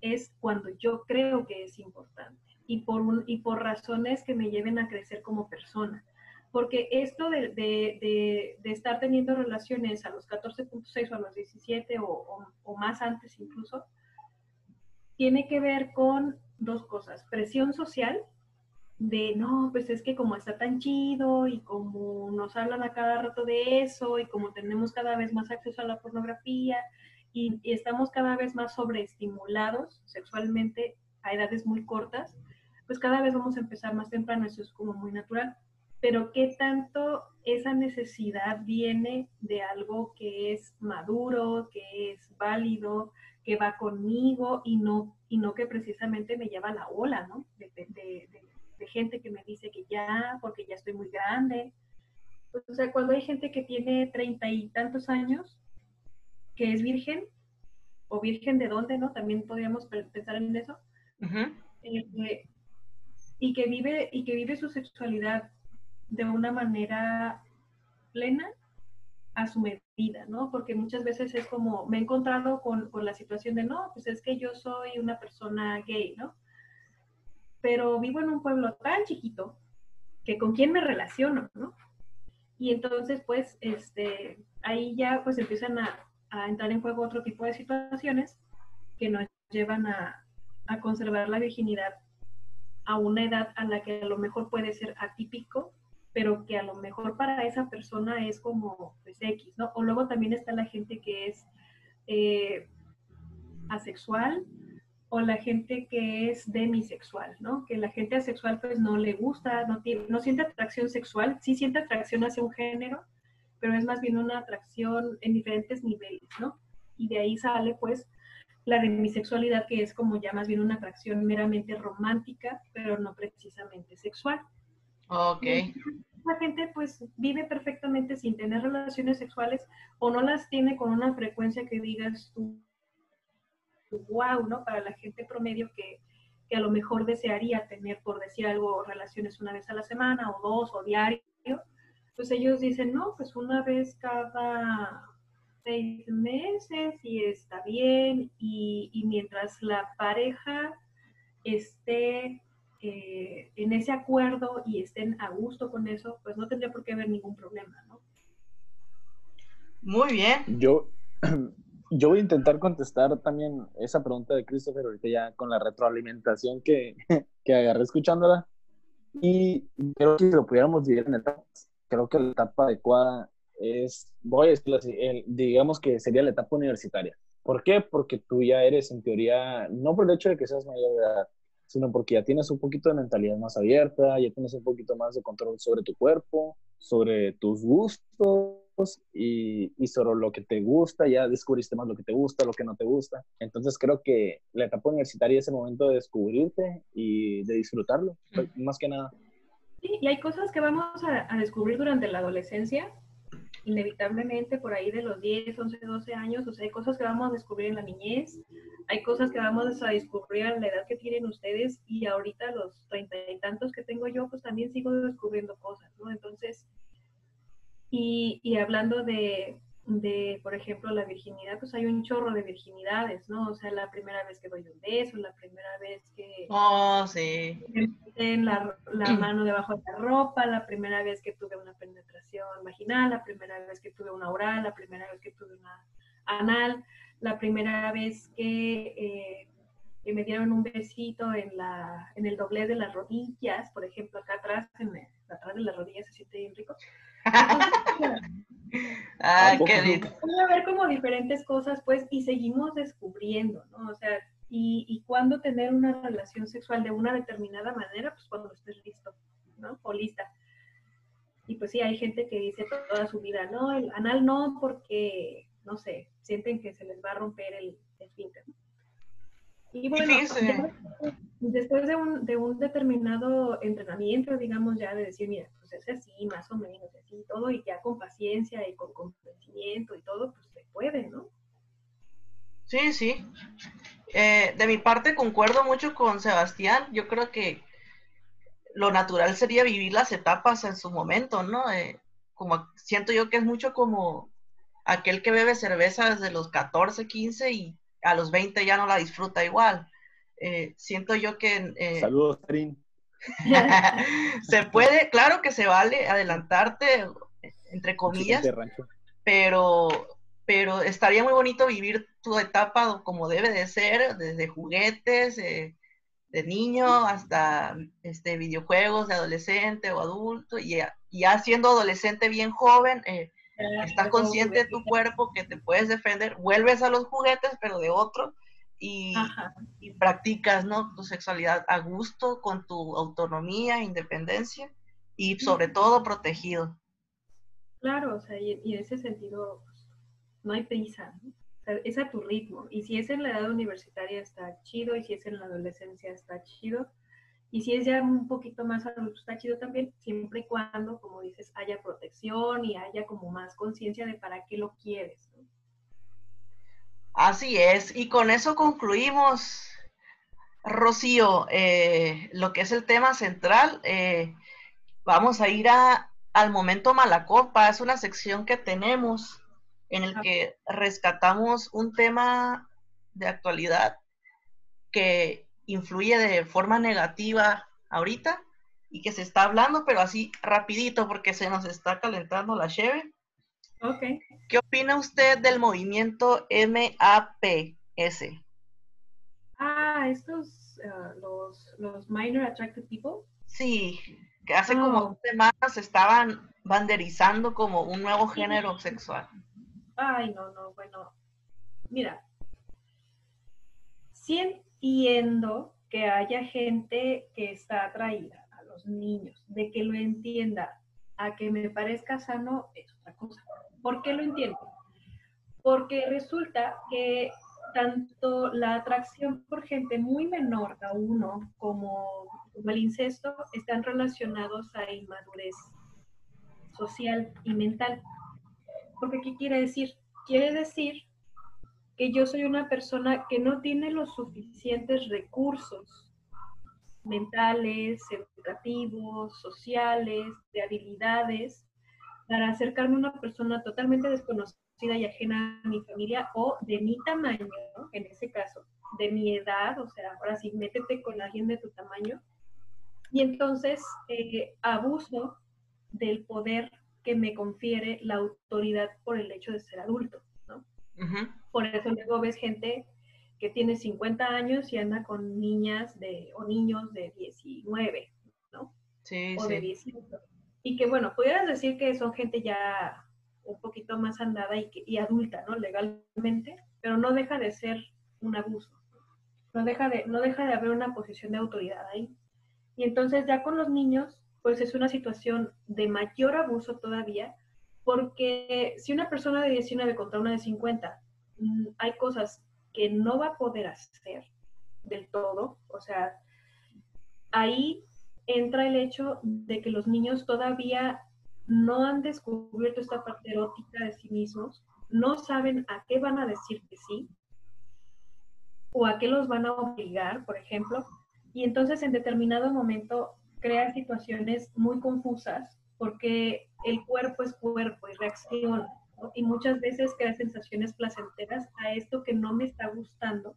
es cuando yo creo que es importante y por, y por razones que me lleven a crecer como persona. Porque esto de, de, de, estar teniendo relaciones a los 14.6 o a los 17 o, o, o, más antes incluso, tiene que ver con dos cosas, presión social, de no, pues es que como está tan chido y como nos hablan a cada rato de eso y como tenemos cada vez más acceso a la pornografía y, estamos cada vez más sobreestimulados sexualmente a edades muy cortas, pues cada vez vamos a empezar más temprano, eso es como muy natural. Pero qué tanto esa necesidad viene de algo que es maduro, que es válido, que va conmigo y no, y no que precisamente me lleva la ola, ¿no? De, de, de, gente que me dice que ya, porque ya estoy muy grande. Pues, o sea, cuando hay gente que tiene treinta y tantos años, que es virgen, o virgen de dónde, ¿no? También podríamos pensar en eso. Eh, y que vive, y que vive su sexualidad de una manera plena, a su medida, ¿no? Porque muchas veces es como, me he encontrado con, con, la situación de, no, pues es que yo soy una persona gay, ¿no? Pero vivo en un pueblo tan chiquito que con quién me relaciono, ¿no? Y entonces, pues, este, ahí ya pues empiezan a, a entrar en juego otro tipo de situaciones que nos llevan a, a conservar la virginidad a una edad a la que a lo mejor puede ser atípico pero que a lo mejor para esa persona es como pues, X, ¿no? O luego también está la gente que es eh, asexual o la gente que es demisexual, ¿no? Que la gente asexual pues no le gusta, no, tiene, no siente atracción sexual, sí siente atracción hacia un género, pero es más bien una atracción en diferentes niveles, ¿no? Y de ahí sale pues la demisexualidad que es como ya más bien una atracción meramente romántica, pero no precisamente sexual. Ok. La gente pues vive perfectamente sin tener relaciones sexuales o no las tiene con una frecuencia que digas tú, wow, ¿no? Para la gente promedio que, que a lo mejor desearía tener, por decir algo, relaciones una vez a la semana o dos o diario, pues ellos dicen, no, pues una vez cada seis meses y está bien y, y mientras la pareja esté eh, en ese acuerdo y estén a gusto con eso, pues no tendría por qué haber ningún problema, ¿no? Muy bien. Yo, yo voy a intentar contestar también esa pregunta de Christopher ahorita ya con la retroalimentación que, que agarré escuchándola. Y creo que si lo pudiéramos dividir en etapas, creo que la etapa adecuada es, voy a decirlo así, digamos que sería la etapa universitaria. ¿Por qué? Porque tú ya eres en teoría, no por el hecho de que seas mayor de edad, sino porque ya tienes un poquito de mentalidad más abierta, ya tienes un poquito más de control sobre tu cuerpo, sobre tus gustos y, y, sobre lo que te gusta, ya descubriste más lo que te gusta, lo que no te gusta. Entonces creo que la etapa universitaria es el momento de descubrirte y de disfrutarlo, más que nada. Sí, y hay cosas que vamos a, a descubrir durante la adolescencia inevitablemente por ahí de los 10, 11, 12 años, o sea, hay cosas que vamos a descubrir en la niñez, hay cosas que vamos a descubrir a la edad que tienen ustedes y ahorita los treinta y tantos que tengo yo, pues también sigo descubriendo cosas, ¿no? Entonces, y, y hablando de, de, por ejemplo, la virginidad, pues hay un chorro de virginidades, ¿no? O sea, la primera vez que doy un beso, la primera vez que... Oh, sí. En la, la mano debajo de la ropa, la primera vez que tuve una penetración vaginal, la primera vez que tuve una oral, la primera vez que tuve una anal, la primera vez que, eh, que me dieron un besito en, la, en el doblez de las rodillas, por ejemplo, acá atrás, en atrás de las rodillas se siente bien rico. ah, qué lindo. a ver como diferentes cosas, pues, y seguimos descubriendo, ¿no? O sea, y, y cuándo tener una relación sexual de una determinada manera, pues cuando estés listo, ¿no? O lista. Y pues sí, hay gente que dice toda su vida, no, el anal no, porque, no sé, sienten que se les va a romper el esfínter. Y bueno, después de un, de un determinado entrenamiento, digamos, ya de decir, mira, es así, más o menos, así, todo, y ya con paciencia y con conocimiento y todo, pues se puede, ¿no? Sí, sí. Eh, de mi parte concuerdo mucho con Sebastián. Yo creo que lo natural sería vivir las etapas en su momento, ¿no? Eh, como siento yo que es mucho como aquel que bebe cerveza desde los 14, 15 y a los 20 ya no la disfruta igual. Eh, siento yo que... Eh, Saludos, Trin. se puede, claro que se vale adelantarte, entre comillas, pero pero estaría muy bonito vivir tu etapa como debe de ser, desde juguetes, eh, de niño hasta este, videojuegos de adolescente o adulto, y ya, siendo adolescente bien joven, eh, estás consciente de tu cuerpo, que te puedes defender, vuelves a los juguetes, pero de otro, y, y, practicas ¿no? tu sexualidad a gusto, con tu autonomía, independencia, y sobre todo protegido. Claro, o sea, y, en ese sentido pues, no hay prisa, es a tu ritmo. Y si es en la edad universitaria está chido, y si es en la adolescencia está chido, y si es ya un poquito más adulto está chido también, siempre y cuando, como dices, haya protección y haya como más conciencia de para qué lo quieres. Así es, y con eso concluimos, Rocío, eh, lo que es el tema central. Eh, vamos a ir a, al momento Malacopa, es una sección que tenemos en el que rescatamos un tema de actualidad que influye de forma negativa ahorita y que se está hablando, pero así rapidito porque se nos está calentando la cheve. Okay. ¿Qué opina usted del movimiento MAPS? Ah, estos, uh, los, los Minor Attracted People. Sí, que hace como oh. dos semanas estaban banderizando como un nuevo género sexual. Ay, no, no, bueno. Mira, sí entiendo que haya gente que está atraída a los niños, de que lo entienda, a que me parezca sano es otra cosa. ¿Por qué lo entiendo? Porque resulta que tanto la atracción por gente muy menor a uno como, el incesto están relacionados a inmadurez social y mental. Porque ¿qué quiere decir? Quiere decir que yo soy una persona que no tiene los suficientes recursos mentales, educativos, sociales, de habilidades, para acercarme a una persona totalmente desconocida y ajena a mi familia o de mi tamaño, en ese caso, de mi edad, o sea, ahora sí, métete con alguien de tu tamaño. Y entonces eh, abuso del poder que me confiere la autoridad por el hecho de ser adulto, ¿no? Por eso luego ves gente que tiene 50 años y anda con niñas de, o niños de 19, ¿no? Sí, o de 18. Y que, bueno, pudieras decir que son gente ya un poquito más andada y, y adulta, ¿no? Legalmente, pero no deja de ser un abuso. No deja de, no deja de haber una posición de autoridad ahí. Y entonces ya con los niños pues es una situación de mayor abuso todavía, porque si una persona de 19 contra una de 50, mm, hay cosas que no va a poder hacer del todo, o sea, ahí entra el hecho de que los niños todavía no han descubierto esta parte erótica de sí mismos, no saben a qué van a decir que sí, o a qué los van a obligar, por ejemplo, y entonces en determinado momento crea situaciones muy confusas porque el cuerpo es cuerpo y reacciona. Y muchas veces crea sensaciones placenteras a esto que no me está gustando.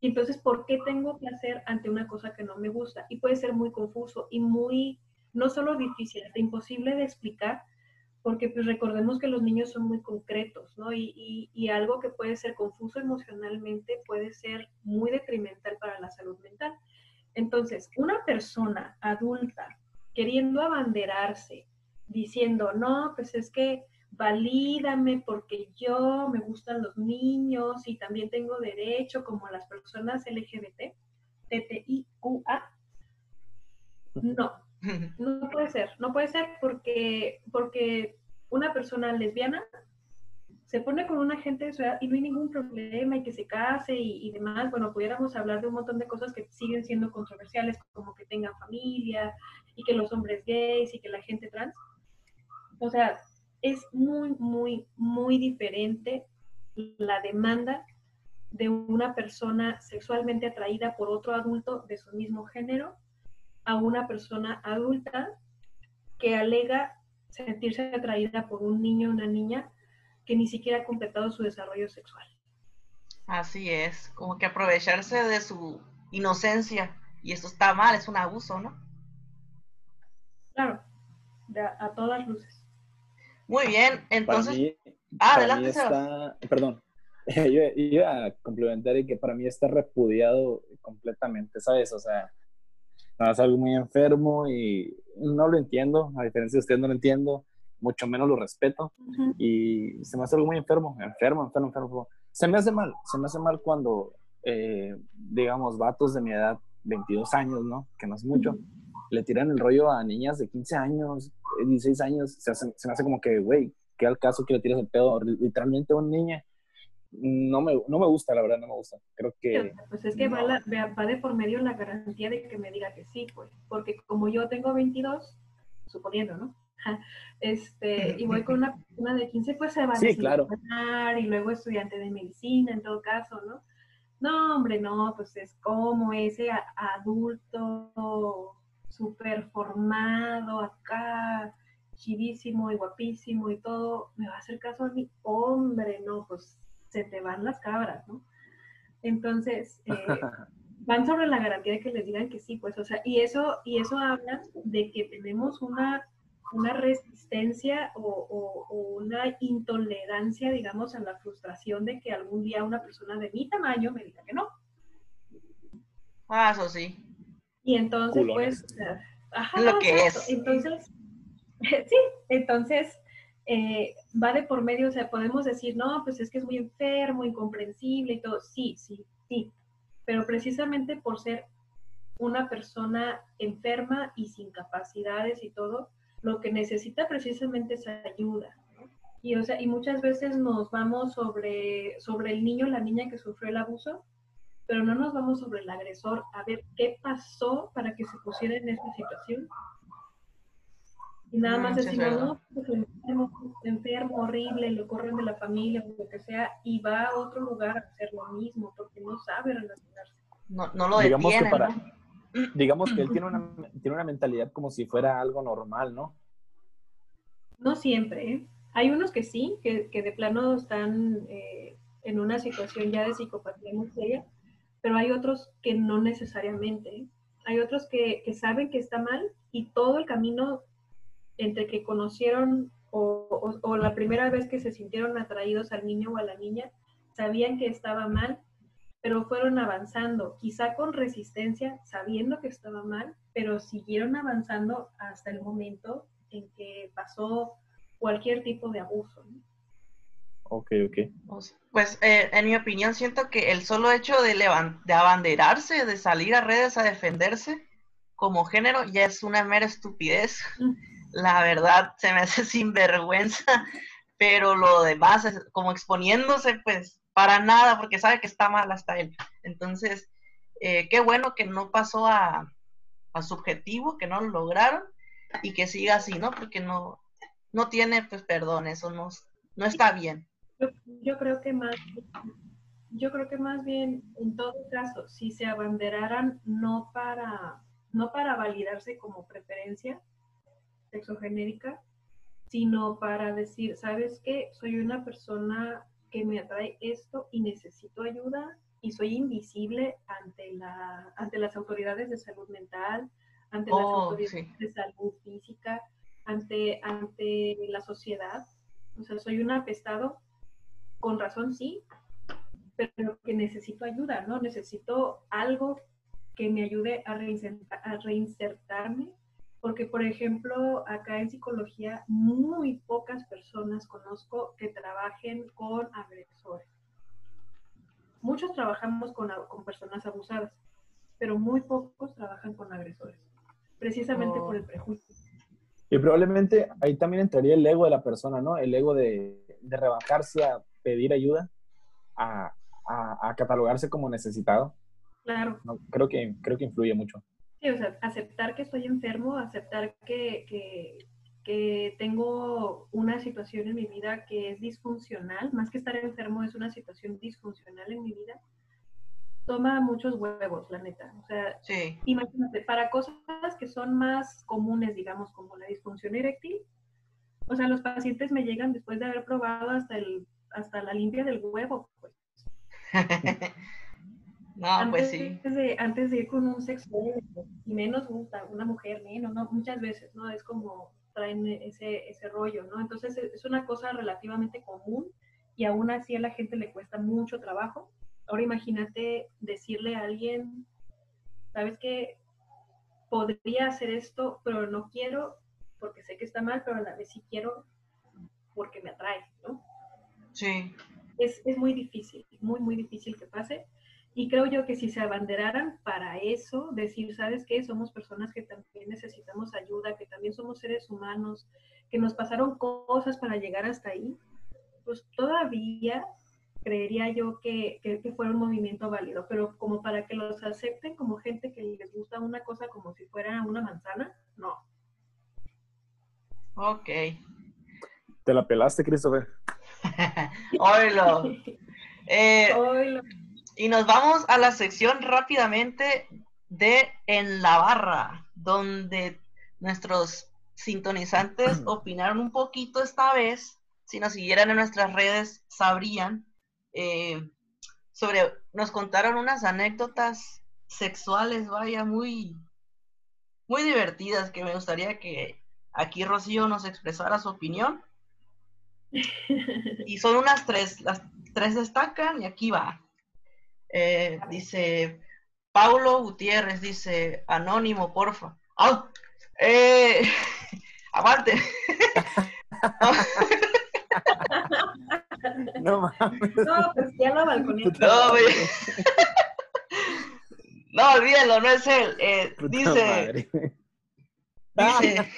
Y entonces, ¿por qué tengo placer ante una cosa que no me gusta? Y puede ser muy confuso y muy, no solo difícil, hasta imposible de explicar, porque pues recordemos que los niños son muy concretos, ¿no? Y, y, y, algo que puede ser confuso emocionalmente puede ser muy detrimental para la salud mental. Entonces, una persona adulta queriendo abanderarse, diciendo, no, pues es que valídame porque yo me gustan los niños y también tengo derecho como las personas LGBT, TTIQA. No, no puede ser, no puede ser porque, porque una persona lesbiana se pone con una gente de su edad y no hay ningún problema y que se case y, demás, bueno, pudiéramos hablar de un montón de cosas que siguen siendo controversiales, como que tengan familia y que los hombres gays y que la gente trans. O sea, es muy, muy, muy diferente la demanda de una persona sexualmente atraída por otro adulto de su mismo género a una persona adulta que alega sentirse atraída por un niño o una niña que ni siquiera ha completado su desarrollo sexual. Así es, como que aprovecharse de su inocencia. Y eso está mal, es un abuso, ¿no? Claro, a todas luces. Muy bien, entonces... Ah, para mí adelante, Sebas. está, perdón, yo iba a complementar y que para mí está repudiado completamente, ¿sabes? O sea, no, es algo muy enfermo y no lo entiendo, a diferencia de usted no lo entiendo, mucho menos lo respeto y se me hace algo muy enfermo, enfermo, enfermo, enfermo. Se me hace mal, se me hace mal cuando, eh, digamos, vatos de mi edad, 22 años, ¿no? Que no es mucho, le tiran el rollo a niñas de 15 años, eh, 16 años, se, hace- se me hace como que, güey, ¿qué al caso que le tiras el pedo literalmente a una niña? No me, no me gusta, la verdad, no me gusta. Creo que... Pues es que va, no. la- va- va de por medio la garantía de que me diga que sí, pues. Porque como yo tengo 22, suponiendo, ¿no? Este, y voy con una persona de 15, pues se va a Sí, claro. desilusionar, y luego estudiante de medicina, en todo caso, ¿no? No, hombre, no, pues es como ese a- adulto súper formado acá, chidísimo y guapísimo y todo, me va a hacer caso a mí, hombre, no, pues se te van las cabras, ¿no? Entonces, eh, van sobre la garantía de que les digan que sí, pues, o sea, y eso, y eso habla de que tenemos una, una resistencia o, o- o una intolerancia, digamos, a la frustración de que algún día una persona de mi tamaño me diga que no. Ah, eso sí. Y entonces, Culones. pues, ajá, Lo que exacto. es. Entonces, sí, entonces eh, va de por medio, o sea, podemos decir, no, pues es que es muy enfermo, incomprensible y todo. Sí, sí, sí. Pero precisamente por ser una persona enferma y sin capacidades y todo, lo que necesita precisamente es ayuda. ¿no? Y, o sea, y muchas veces nos vamos sobre, sobre el niño la niña que sufrió el abuso, pero no nos vamos sobre el agresor a ver qué pasó para que se pusiera en esa situación. Y nada Mm, más sí, decimos, no, pues enfermo, enfermo, horrible, lo corren de la familia o lo que sea, y va a otro lugar a hacer lo mismo porque no sabe relacionarse. No, no lo Digamos que para- ¿no? digamos que él tiene una, tiene una mentalidad como si fuera algo normal, ¿no? No siempre, ¿eh? Hay unos que sí, que, que de plano están eh, en una situación ya de psicopatía muy seria, pero hay otros que no necesariamente. Hay otros que, que saben que está mal y todo el camino entre que conocieron o, o- o la primera vez que se sintieron atraídos al niño o a la niña, sabían que estaba mal, pero fueron avanzando, quizá con resistencia, sabiendo que estaba mal, pero siguieron avanzando hasta el momento en que pasó cualquier tipo de abuso. Ok, ok. Pues eh, en mi opinión siento que el solo hecho de, levan- de abanderarse, de salir a redes a defenderse como género ya es una mera estupidez. Mm. La verdad se me hace sinvergüenza, pero lo demás, es como exponiéndose, pues para nada, porque sabe que está mal hasta él. Entonces, eh, qué bueno que no pasó a, a su objetivo, que no lo lograron y que siga así, ¿no? Porque no, no tiene pues perdón, eso no, no está bien. Yo, yo creo que más, yo creo que más bien, en todo caso, si se abanderaran no para, no para validarse como preferencia sexogenérica, sino para decir, ¿sabes qué? Soy una persona que me atrae esto y necesito ayuda y soy invisible ante, la, ante las autoridades de salud mental, ante las Oh, autoridades sí. de salud física, ante, ante la sociedad. O sea, soy un apestado, con razón sí, pero que necesito ayuda, ¿no? Necesito algo que me ayude a, reinserta- a reinsertarme, porque, por ejemplo, acá en psicología, muy pocas personas conozco que trabajen con agresores. Muchos trabajamos con, con personas abusadas, pero muy pocos trabajan con agresores, precisamente Oh. por el prejuicio. Y probablemente ahí también entraría el ego de la persona, ¿no? El ego de, de rebajarse a pedir ayuda, a, a- a catalogarse como necesitado. Claro, ¿no? Creo, que, creo que influye mucho. Sí, o sea, aceptar que estoy enfermo, aceptar que, que, que tengo una situación en mi vida que es disfuncional, más que estar enfermo, es una situación disfuncional en mi vida, toma muchos huevos, la neta. O sea, Sí. imagínate, para cosas que son más comunes, digamos, como la disfunción eréctil, o sea, los pacientes me llegan después de haber probado hasta, el, hasta la limpia del huevo, pues. no, antes, pues sí. de, antes de ir con un sexólogo, y menos gusta una mujer, menos, no, muchas veces, ¿no? Es como traen ese, ese rollo, ¿no? Entonces es una cosa relativamente común y aún así a la gente le cuesta mucho trabajo. Ahora imagínate decirle a alguien, ¿sabes qué? Podría hacer esto, pero no quiero porque sé que está mal, pero a la vez sí quiero porque me atrae, ¿no? Sí. Es, es muy difícil, muy, muy difícil que pase. Y creo yo que si se abanderaran para eso, decir, ¿sabes qué? Somos personas que también necesitamos ayuda, que también somos seres humanos, que nos pasaron cosas para llegar hasta ahí, pues todavía creería yo que, que, que, fuera un movimiento válido, pero como para que los acepten como gente que les gusta una cosa como si fuera una manzana, no. Ok. Te la pelaste, Christopher. Oilo. Eh, Oilo. y nos vamos a la sección rápidamente de En la Barra, donde nuestros sintonizantes opinaron un poquito esta vez. Si nos siguieran en nuestras redes, sabrían. eh, sobre, nos contaron unas anécdotas sexuales, vaya, muy, muy divertidas, que me gustaría que aquí Rocío nos expresara su opinión. Y son unas tres, las tres destacan y aquí va. Eh, dice Paulo Gutiérrez, dice Anónimo, porfa. ¡Au! Eh, aguante. No mames. No, pues ya lo balconé. No. No, olvídalo, no es él. Eh, dice, madre. dice,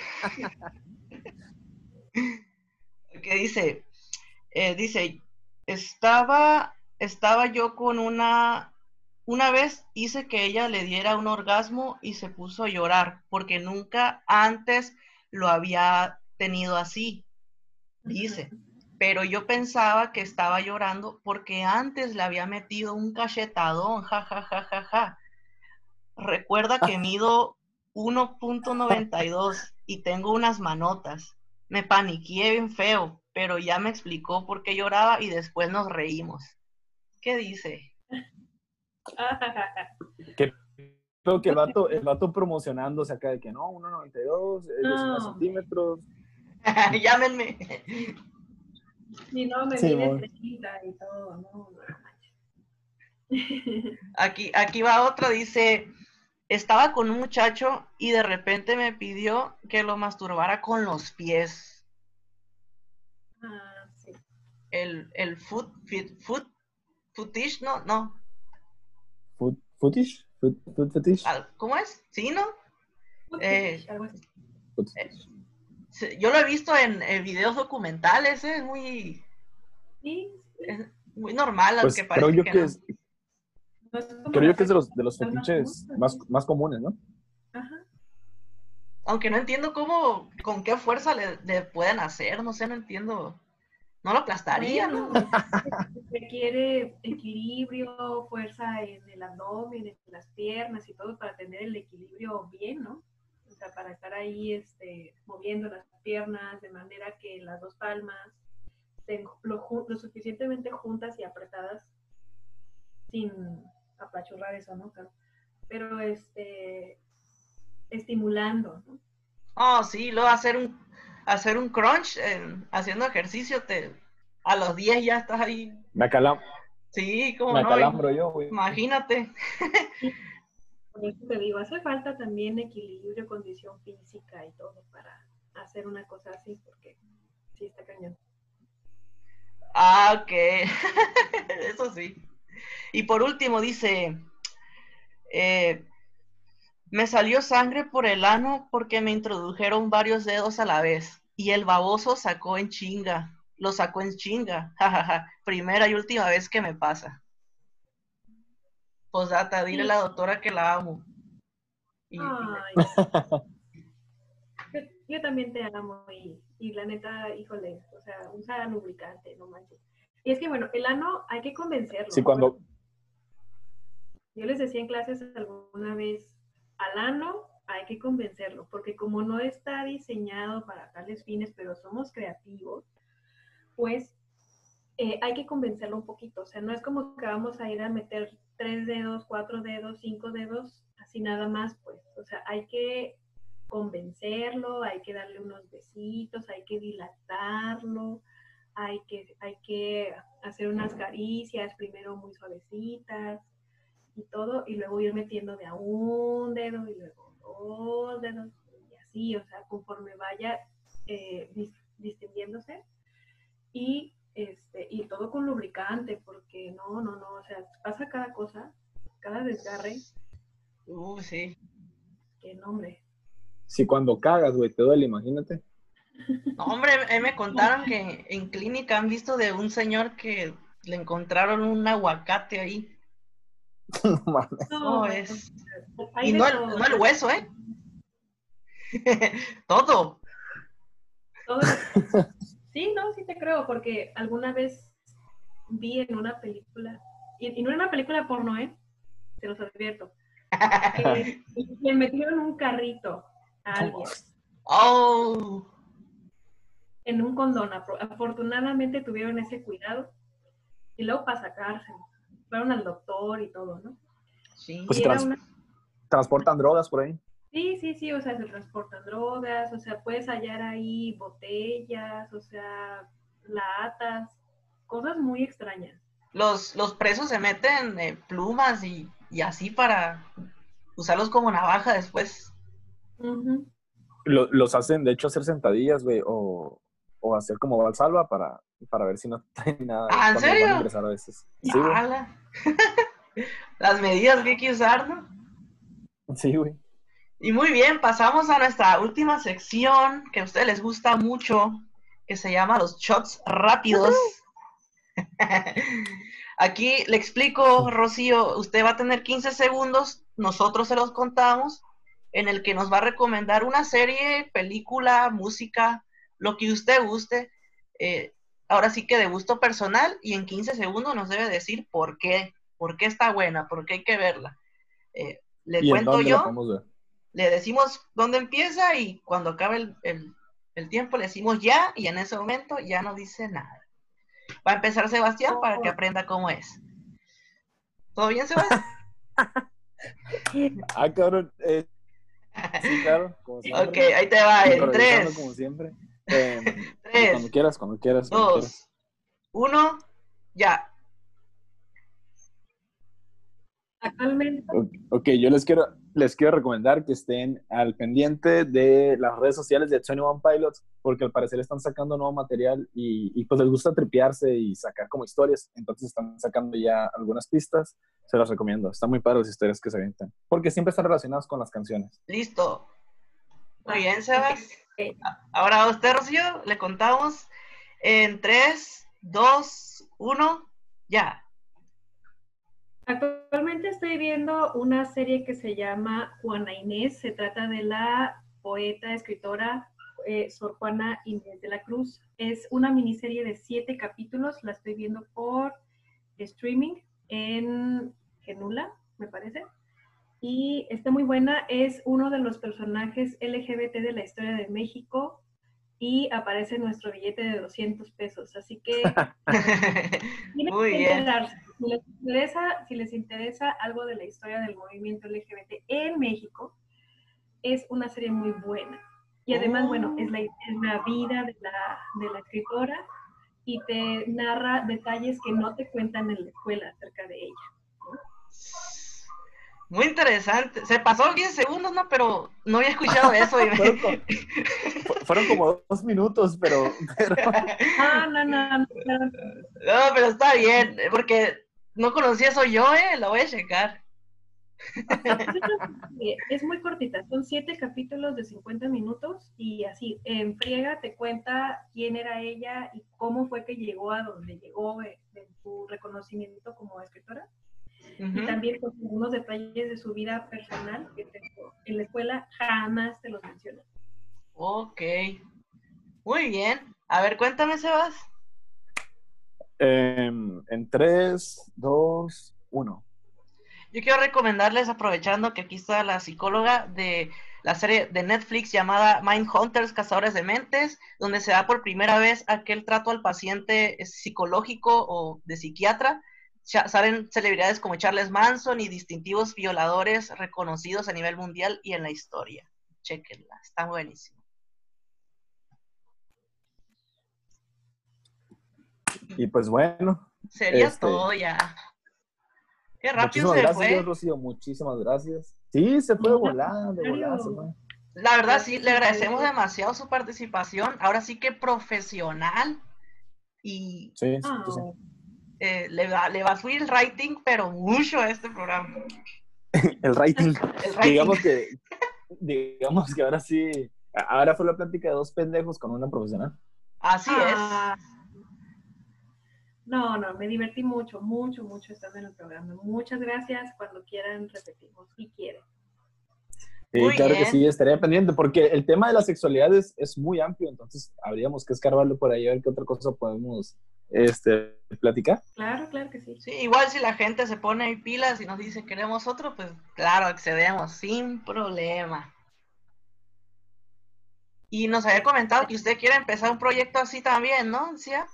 que dice, eh, dice, estaba, estaba yo con una, una vez hice que ella le diera un orgasmo y se puso a llorar porque nunca antes lo había tenido así, dice. Pero yo pensaba que estaba llorando porque antes le había metido un cachetadón, ja, ja, ja, ja, ja. Recuerda que mido 1.92 y tengo unas manotas. Me paniqué bien feo, pero ya me explicó por qué lloraba y después nos reímos. ¿Qué dice? Que- Creo que el vato, el vato promocionándose acá de que no, 1.92, es 19 No. centímetros. Llámenme. Y no, me Sí, mide mon. 30 y todo, no, no. Aquí, aquí va otra, dice, estaba con un muchacho y de repente me pidió que lo masturbara con los pies. Ah, sí. El, el foot, fit- foot, footish, no, no. Foot, footish, foot, foot fetish. ¿Cómo es? ¿Sí, no? Eh, Algo así. Foot- Sí, Yo lo he visto en, eh, videos documentales, ¿eh? es muy, Sí, sí. es muy normal, Pues aunque creo parece yo que que no. es, No es como creo yo que es de los, de los fetiches más, más comunes, ¿no? Ajá. Aunque no entiendo cómo, con qué fuerza le, le pueden hacer, no sé, no entiendo. No lo aplastaría, Bueno, ¿no? requiere equilibrio, fuerza en el abdomen, en las piernas y todo para tener el equilibrio bien, ¿no? O sea, para estar ahí este, moviendo las piernas de manera que las dos palmas estén lo, lo suficientemente juntas y apretadas sin apachurrar eso, ¿no? Pero este, estimulando, ¿no? Oh, sí, luego hacer un, hacer un crunch eh, haciendo ejercicio, te, a los 10 ya estás ahí. Me, acalam Sí, como me no. acalambro yo, güey. Imagínate. Por eso te digo, hace falta también equilibrio, condición física y todo para hacer una cosa así, porque sí está cañón. Ah, ok. Eso sí. Y por último dice, eh, me salió sangre por el ano porque me introdujeron varios dedos a la vez y el baboso sacó en chinga, lo sacó en chinga, jajaja, primera y última vez que me pasa. Posdata, dile a la doctora que la amo. Y- y- Ay, yo, yo también te amo y, y la neta, híjole, o sea, usa lubricante, no manches. Y es que bueno, el ano hay que convencerlo. Cuando, Yo les decía en clases alguna vez, al ano hay que convencerlo, porque como no está diseñado para tales fines, pero somos creativos, pues eh, hay que convencerlo un poquito. O sea, no es como que vamos a ir a meter tres dedos, cuatro dedos, cinco dedos, así nada más, pues. O sea, hay que convencerlo, hay que darle unos besitos, hay que dilatarlo, hay que, hay que hacer unas caricias, primero muy suavecitas y todo, y luego ir metiendo de a un dedo y luego dos dedos y así, o sea, conforme vaya eh, distinguiéndose y este y todo con lubricante porque no no no o sea pasa cada cosa cada desgarre. Uh sí. Qué nombre si cuando cagas güey te duele imagínate no, hombre me contaron que en clínica han visto de un señor que le encontraron un aguacate ahí no, es y no el, no el hueso eh todo todo Sí, no, sí te creo, porque alguna vez vi en una película, y, no era una película porno, ¿eh? Se los advierto. que le metieron un carrito a alguien. Oh. En un condón. Afortunadamente tuvieron ese cuidado. Y luego para sacarse. Fueron al doctor y todo, ¿no? Sí. Pues transportan drogas por ahí. Sí, sí, sí, o sea, se transportan drogas, o sea, puedes hallar ahí botellas, o sea, latas, cosas muy extrañas. Los, los presos se meten eh, plumas y, así para usarlos como navaja después. los hacen, de hecho, hacer sentadillas, güey, o, hacer como valsalva para, para ver si no traen nada. ¿Ah, ¿En serio? a veces. Sí, Las medidas que hay que usar, ¿no? Sí, güey. Y muy bien, pasamos a nuestra última sección que a ustedes les gusta mucho, que se llama los shots rápidos. Aquí le explico, Rocío, usted va a tener 15 segundos, nosotros se los contamos, en el que nos va a recomendar una serie, película, música, lo que usted guste. Eh, ahora sí que de gusto personal y en 15 segundos nos debe decir por qué, por qué está buena, por qué hay que verla. Eh, le cuento yo le decimos dónde empieza y cuando acabe el, tiempo le decimos ya y en ese momento ya no dice nada. Va a empezar Sebastián para que aprenda cómo es. ¿Todo bien, Sebastián? ah, cabrón. Eh, sí, claro. ok, ahí te va. En tres. Como siempre. Eh, tres. Cuando quieras, cuando quieras. dos. Uno. Ya. Actualmente. Ok, yo les quiero, les quiero recomendar que estén al pendiente de las redes sociales de 21 Pilots, porque al parecer están sacando nuevo material y, pues les gusta tripearse y sacar como historias, entonces están sacando ya algunas pistas, se las recomiendo. Están muy padres las historias que se avientan, porque siempre están relacionadas con las canciones. Listo. Muy bien, Sebas. Ahora a usted, Rocío, le contamos en 3, 2, 1, ya. Actualmente estoy viendo una serie que se llama Juana Inés. Se trata de la poeta, escritora eh, Sor Juana Inés de la Cruz. Es una miniserie de siete capítulos. La estoy viendo por streaming en Genula, me parece. Y está muy buena. Es uno de los personajes LGBT de la historia de México y aparece nuestro billete de 200 pesos. Así que Muy bien. Si les, interesa, si les interesa algo de la historia del movimiento LGBT en México, es una serie muy buena. Y además, bueno, es la, es la vida de la, de la escritora y te narra detalles que no te cuentan en la escuela acerca de ella. Muy interesante. Se pasó 10 segundos, ¿no? Pero no había escuchado eso. fueron, como, dos minutos, pero... No, no, no, no. No, pero está bien, porque no conocía eso yo, ¿eh? Lo voy a checar. Es muy cortita, son siete capítulos de 50 minutos y así, en friega te cuenta quién era ella y cómo fue que llegó a donde llegó en su reconocimiento como escritora. Y también con algunos detalles de su vida personal que en la escuela jamás te los menciona. Ok. Muy bien. A ver, cuéntame, Sebas. Em, en 3, 2, 1. Yo quiero recomendarles, aprovechando que aquí está la psicóloga de la serie de Netflix llamada Mind Hunters, Cazadores de Mentes, donde se da por primera vez aquel trato al paciente psicológico o de psiquiatra salen celebridades como Charles Manson y distintivos violadores reconocidos a nivel mundial y en la historia. chequenla, está buenísimo. Y pues bueno. Sería este, todo ya. Qué rápido muchísimas se gracias, fue. Rocío, muchísimas gracias. Sí, se fue volando, volando, se fue. La verdad, sí, le agradecemos demasiado su participación. Ahora sí que profesional. Y sí, sí, sí. Eh, le, va, le va a subir el rating, pero mucho a este programa. el, rating. el rating. Digamos que, digamos que ahora sí, ahora fue la plática de dos pendejos con una profesional. Así Ah, No, no, me divertí mucho, mucho, mucho estando en el programa. Muchas gracias. Cuando quieran, repetimos, si quieren. Sí, Muy claro que sí, estaría pendiente, porque el tema de la sexualidad es, es muy amplio, entonces habríamos que escarbarlo por ahí a ver qué otra cosa podemos este, platicar. Claro, claro que sí. Sí, igual si la gente se pone ahí pilas y nos dice queremos otro, pues claro, accedemos sin problema. Y nos había comentado que usted quiere empezar un proyecto así también, ¿no? ¿Decía?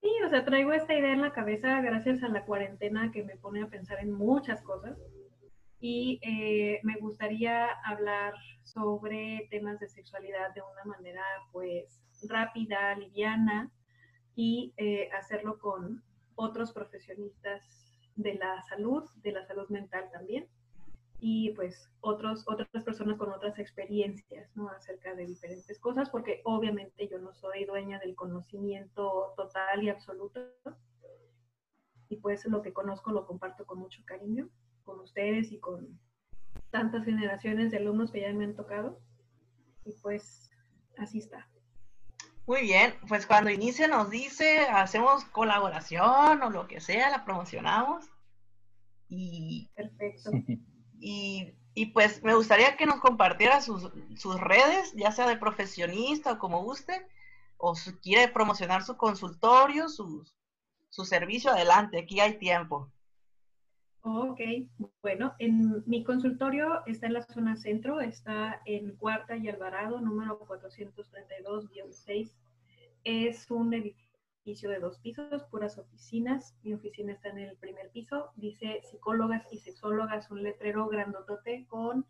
Sí, o sea, traigo esta idea en la cabeza gracias a la cuarentena que me pone a pensar en muchas cosas. Y eh, me gustaría hablar sobre temas de sexualidad de una manera, pues, rápida, liviana y eh, hacerlo con otros profesionistas de la salud, de la salud mental también, y pues otros, otras personas con otras experiencias, ¿no? Acerca de diferentes cosas, porque obviamente yo no soy dueña del conocimiento total y absoluto, y pues lo que conozco lo comparto con mucho cariño con ustedes y con tantas generaciones de alumnos que ya me han tocado, y pues así está. Muy bien, pues cuando inicie nos dice, hacemos colaboración o lo que sea, la promocionamos. Y, Perfecto. y, y pues me gustaría que nos compartiera sus, sus redes, ya sea de profesionista o como guste, o si quiere promocionar su consultorio, su, su servicio, adelante, aquí hay tiempo. Ok, bueno, en mi consultorio está en la zona centro, está en Cuarta y Alvarado, número 432-6. Es un edificio de dos pisos, puras oficinas. Mi oficina está en el primer piso. Dice psicólogas y sexólogas, un letrero grandotote con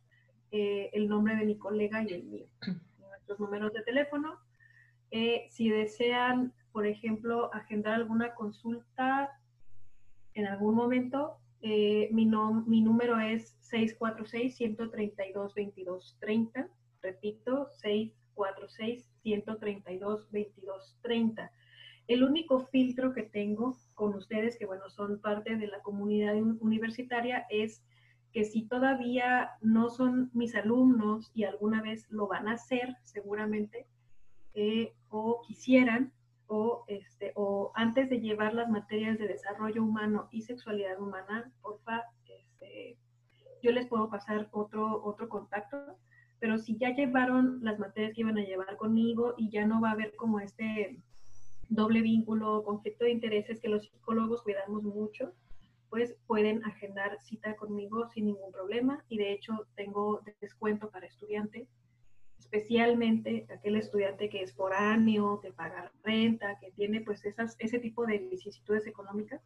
eh, el nombre de mi colega y el mío. Nuestros números de teléfono. Eh, si desean, por ejemplo, agendar alguna consulta en algún momento, eh, mi, nom- mi número es 646-132-2230. Repito, 646-132-2230. El único filtro que tengo con ustedes, que bueno, son parte de la comunidad un- universitaria, es que si todavía no son mis alumnos y alguna vez lo van a hacer, seguramente, eh, o quisieran, o, este, o antes de llevar las materias de desarrollo humano y sexualidad humana, porfa, este, yo les puedo pasar otro, otro contacto, pero si ya llevaron las materias que iban a llevar conmigo y ya no va a haber como este doble vínculo, conflicto de intereses que los psicólogos cuidamos mucho, pues pueden agendar cita conmigo sin ningún problema. Y de hecho tengo descuento para estudiante especialmente aquel estudiante que es foráneo, que paga renta, que tiene pues esas, ese tipo de vicisitudes económicas,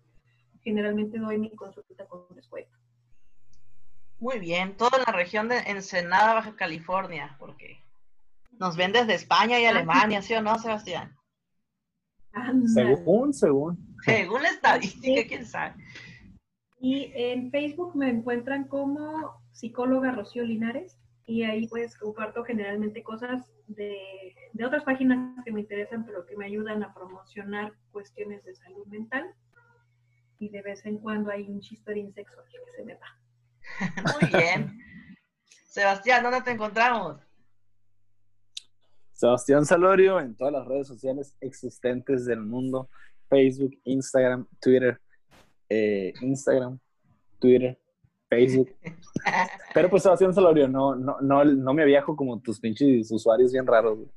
generalmente doy mi consulta con descuento. Muy bien, todo en la región de Ensenada, Baja California, porque nos ven desde España y Alemania, ¿sí o no, Sebastián? Según, según. Según la estadística, quién sabe. Y en Facebook me encuentran como psicóloga Rocío Linares y ahí pues comparto generalmente cosas de, de otras páginas que me interesan pero que me ayudan a promocionar cuestiones de salud mental y de vez en cuando hay un chistorín sexual que se me va. Muy bien. Sebastián, ¿dónde te encontramos? Sebastián Salorio en todas las redes sociales existentes del mundo. Facebook, Instagram, Twitter, eh, Instagram, Twitter, Facebook. Pero pues Sebastián Salorio, no, no, no, no me viajo como tus pinches usuarios bien raros. güey.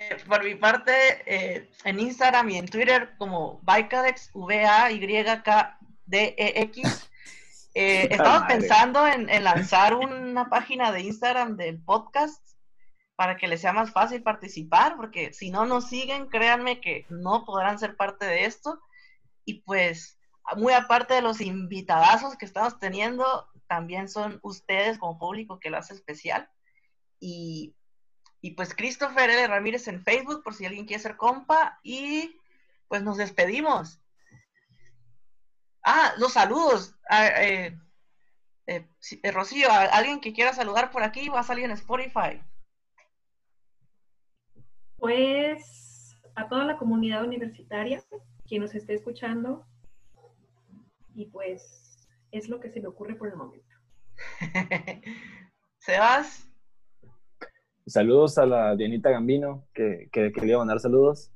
Eh, por mi parte, eh, en Instagram y en Twitter como Vycadex, V-A-Y-K-D-E-X. Eh, estamos pensando en, en lanzar una página de Instagram del podcast para que les sea más fácil participar, porque si no nos siguen, créanme que no podrán ser parte de esto. Y pues, muy aparte de los invitadazos que estamos teniendo, también son ustedes como público que lo hace especial. Y, y pues Christopher L. Ramírez en Facebook, por si alguien quiere ser compa. Y pues nos despedimos. Ah, los saludos. Ah, eh, eh, eh, Rocío, alguien que quiera saludar por aquí va a salir en Spotify. Pues a toda la comunidad universitaria, quien nos esté escuchando, y pues es lo que se me ocurre por el momento. Sebas. Saludos a la Dianita Gambino, que, que quería mandar saludos,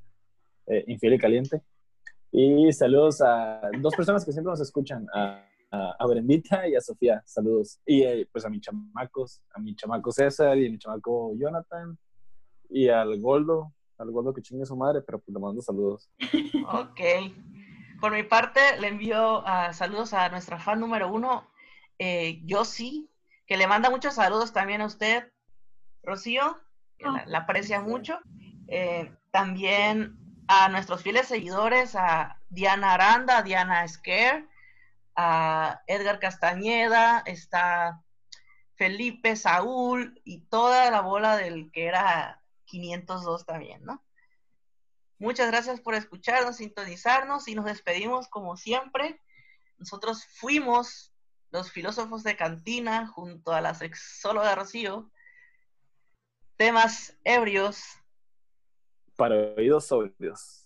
eh, infiel y caliente. Y saludos a dos personas que siempre nos escuchan, a, a, Brendita y a Sofía, saludos. Y eh, pues a mis chamacos, a mi chamaco César y a mi chamaco Jonathan y al Goldo, al Goldo que chingue su madre, pero pues le mando saludos. Ok. Por mi parte, le envío uh, saludos a nuestra fan número uno, eh, Yossi, que le manda muchos saludos también a usted, Rocío, que la, aprecia mucho. Eh, también a nuestros fieles seguidores, a Diana Aranda, a Diana Scare, a Edgar Castañeda, está Felipe, Saúl y toda la bola del que era 502 también, ¿no? Muchas gracias por escucharnos, sintonizarnos y nos despedimos como siempre. Nosotros fuimos los filósofos de cantina junto a la sexóloga Rocío. Temas ebrios. Para oídos sobrios.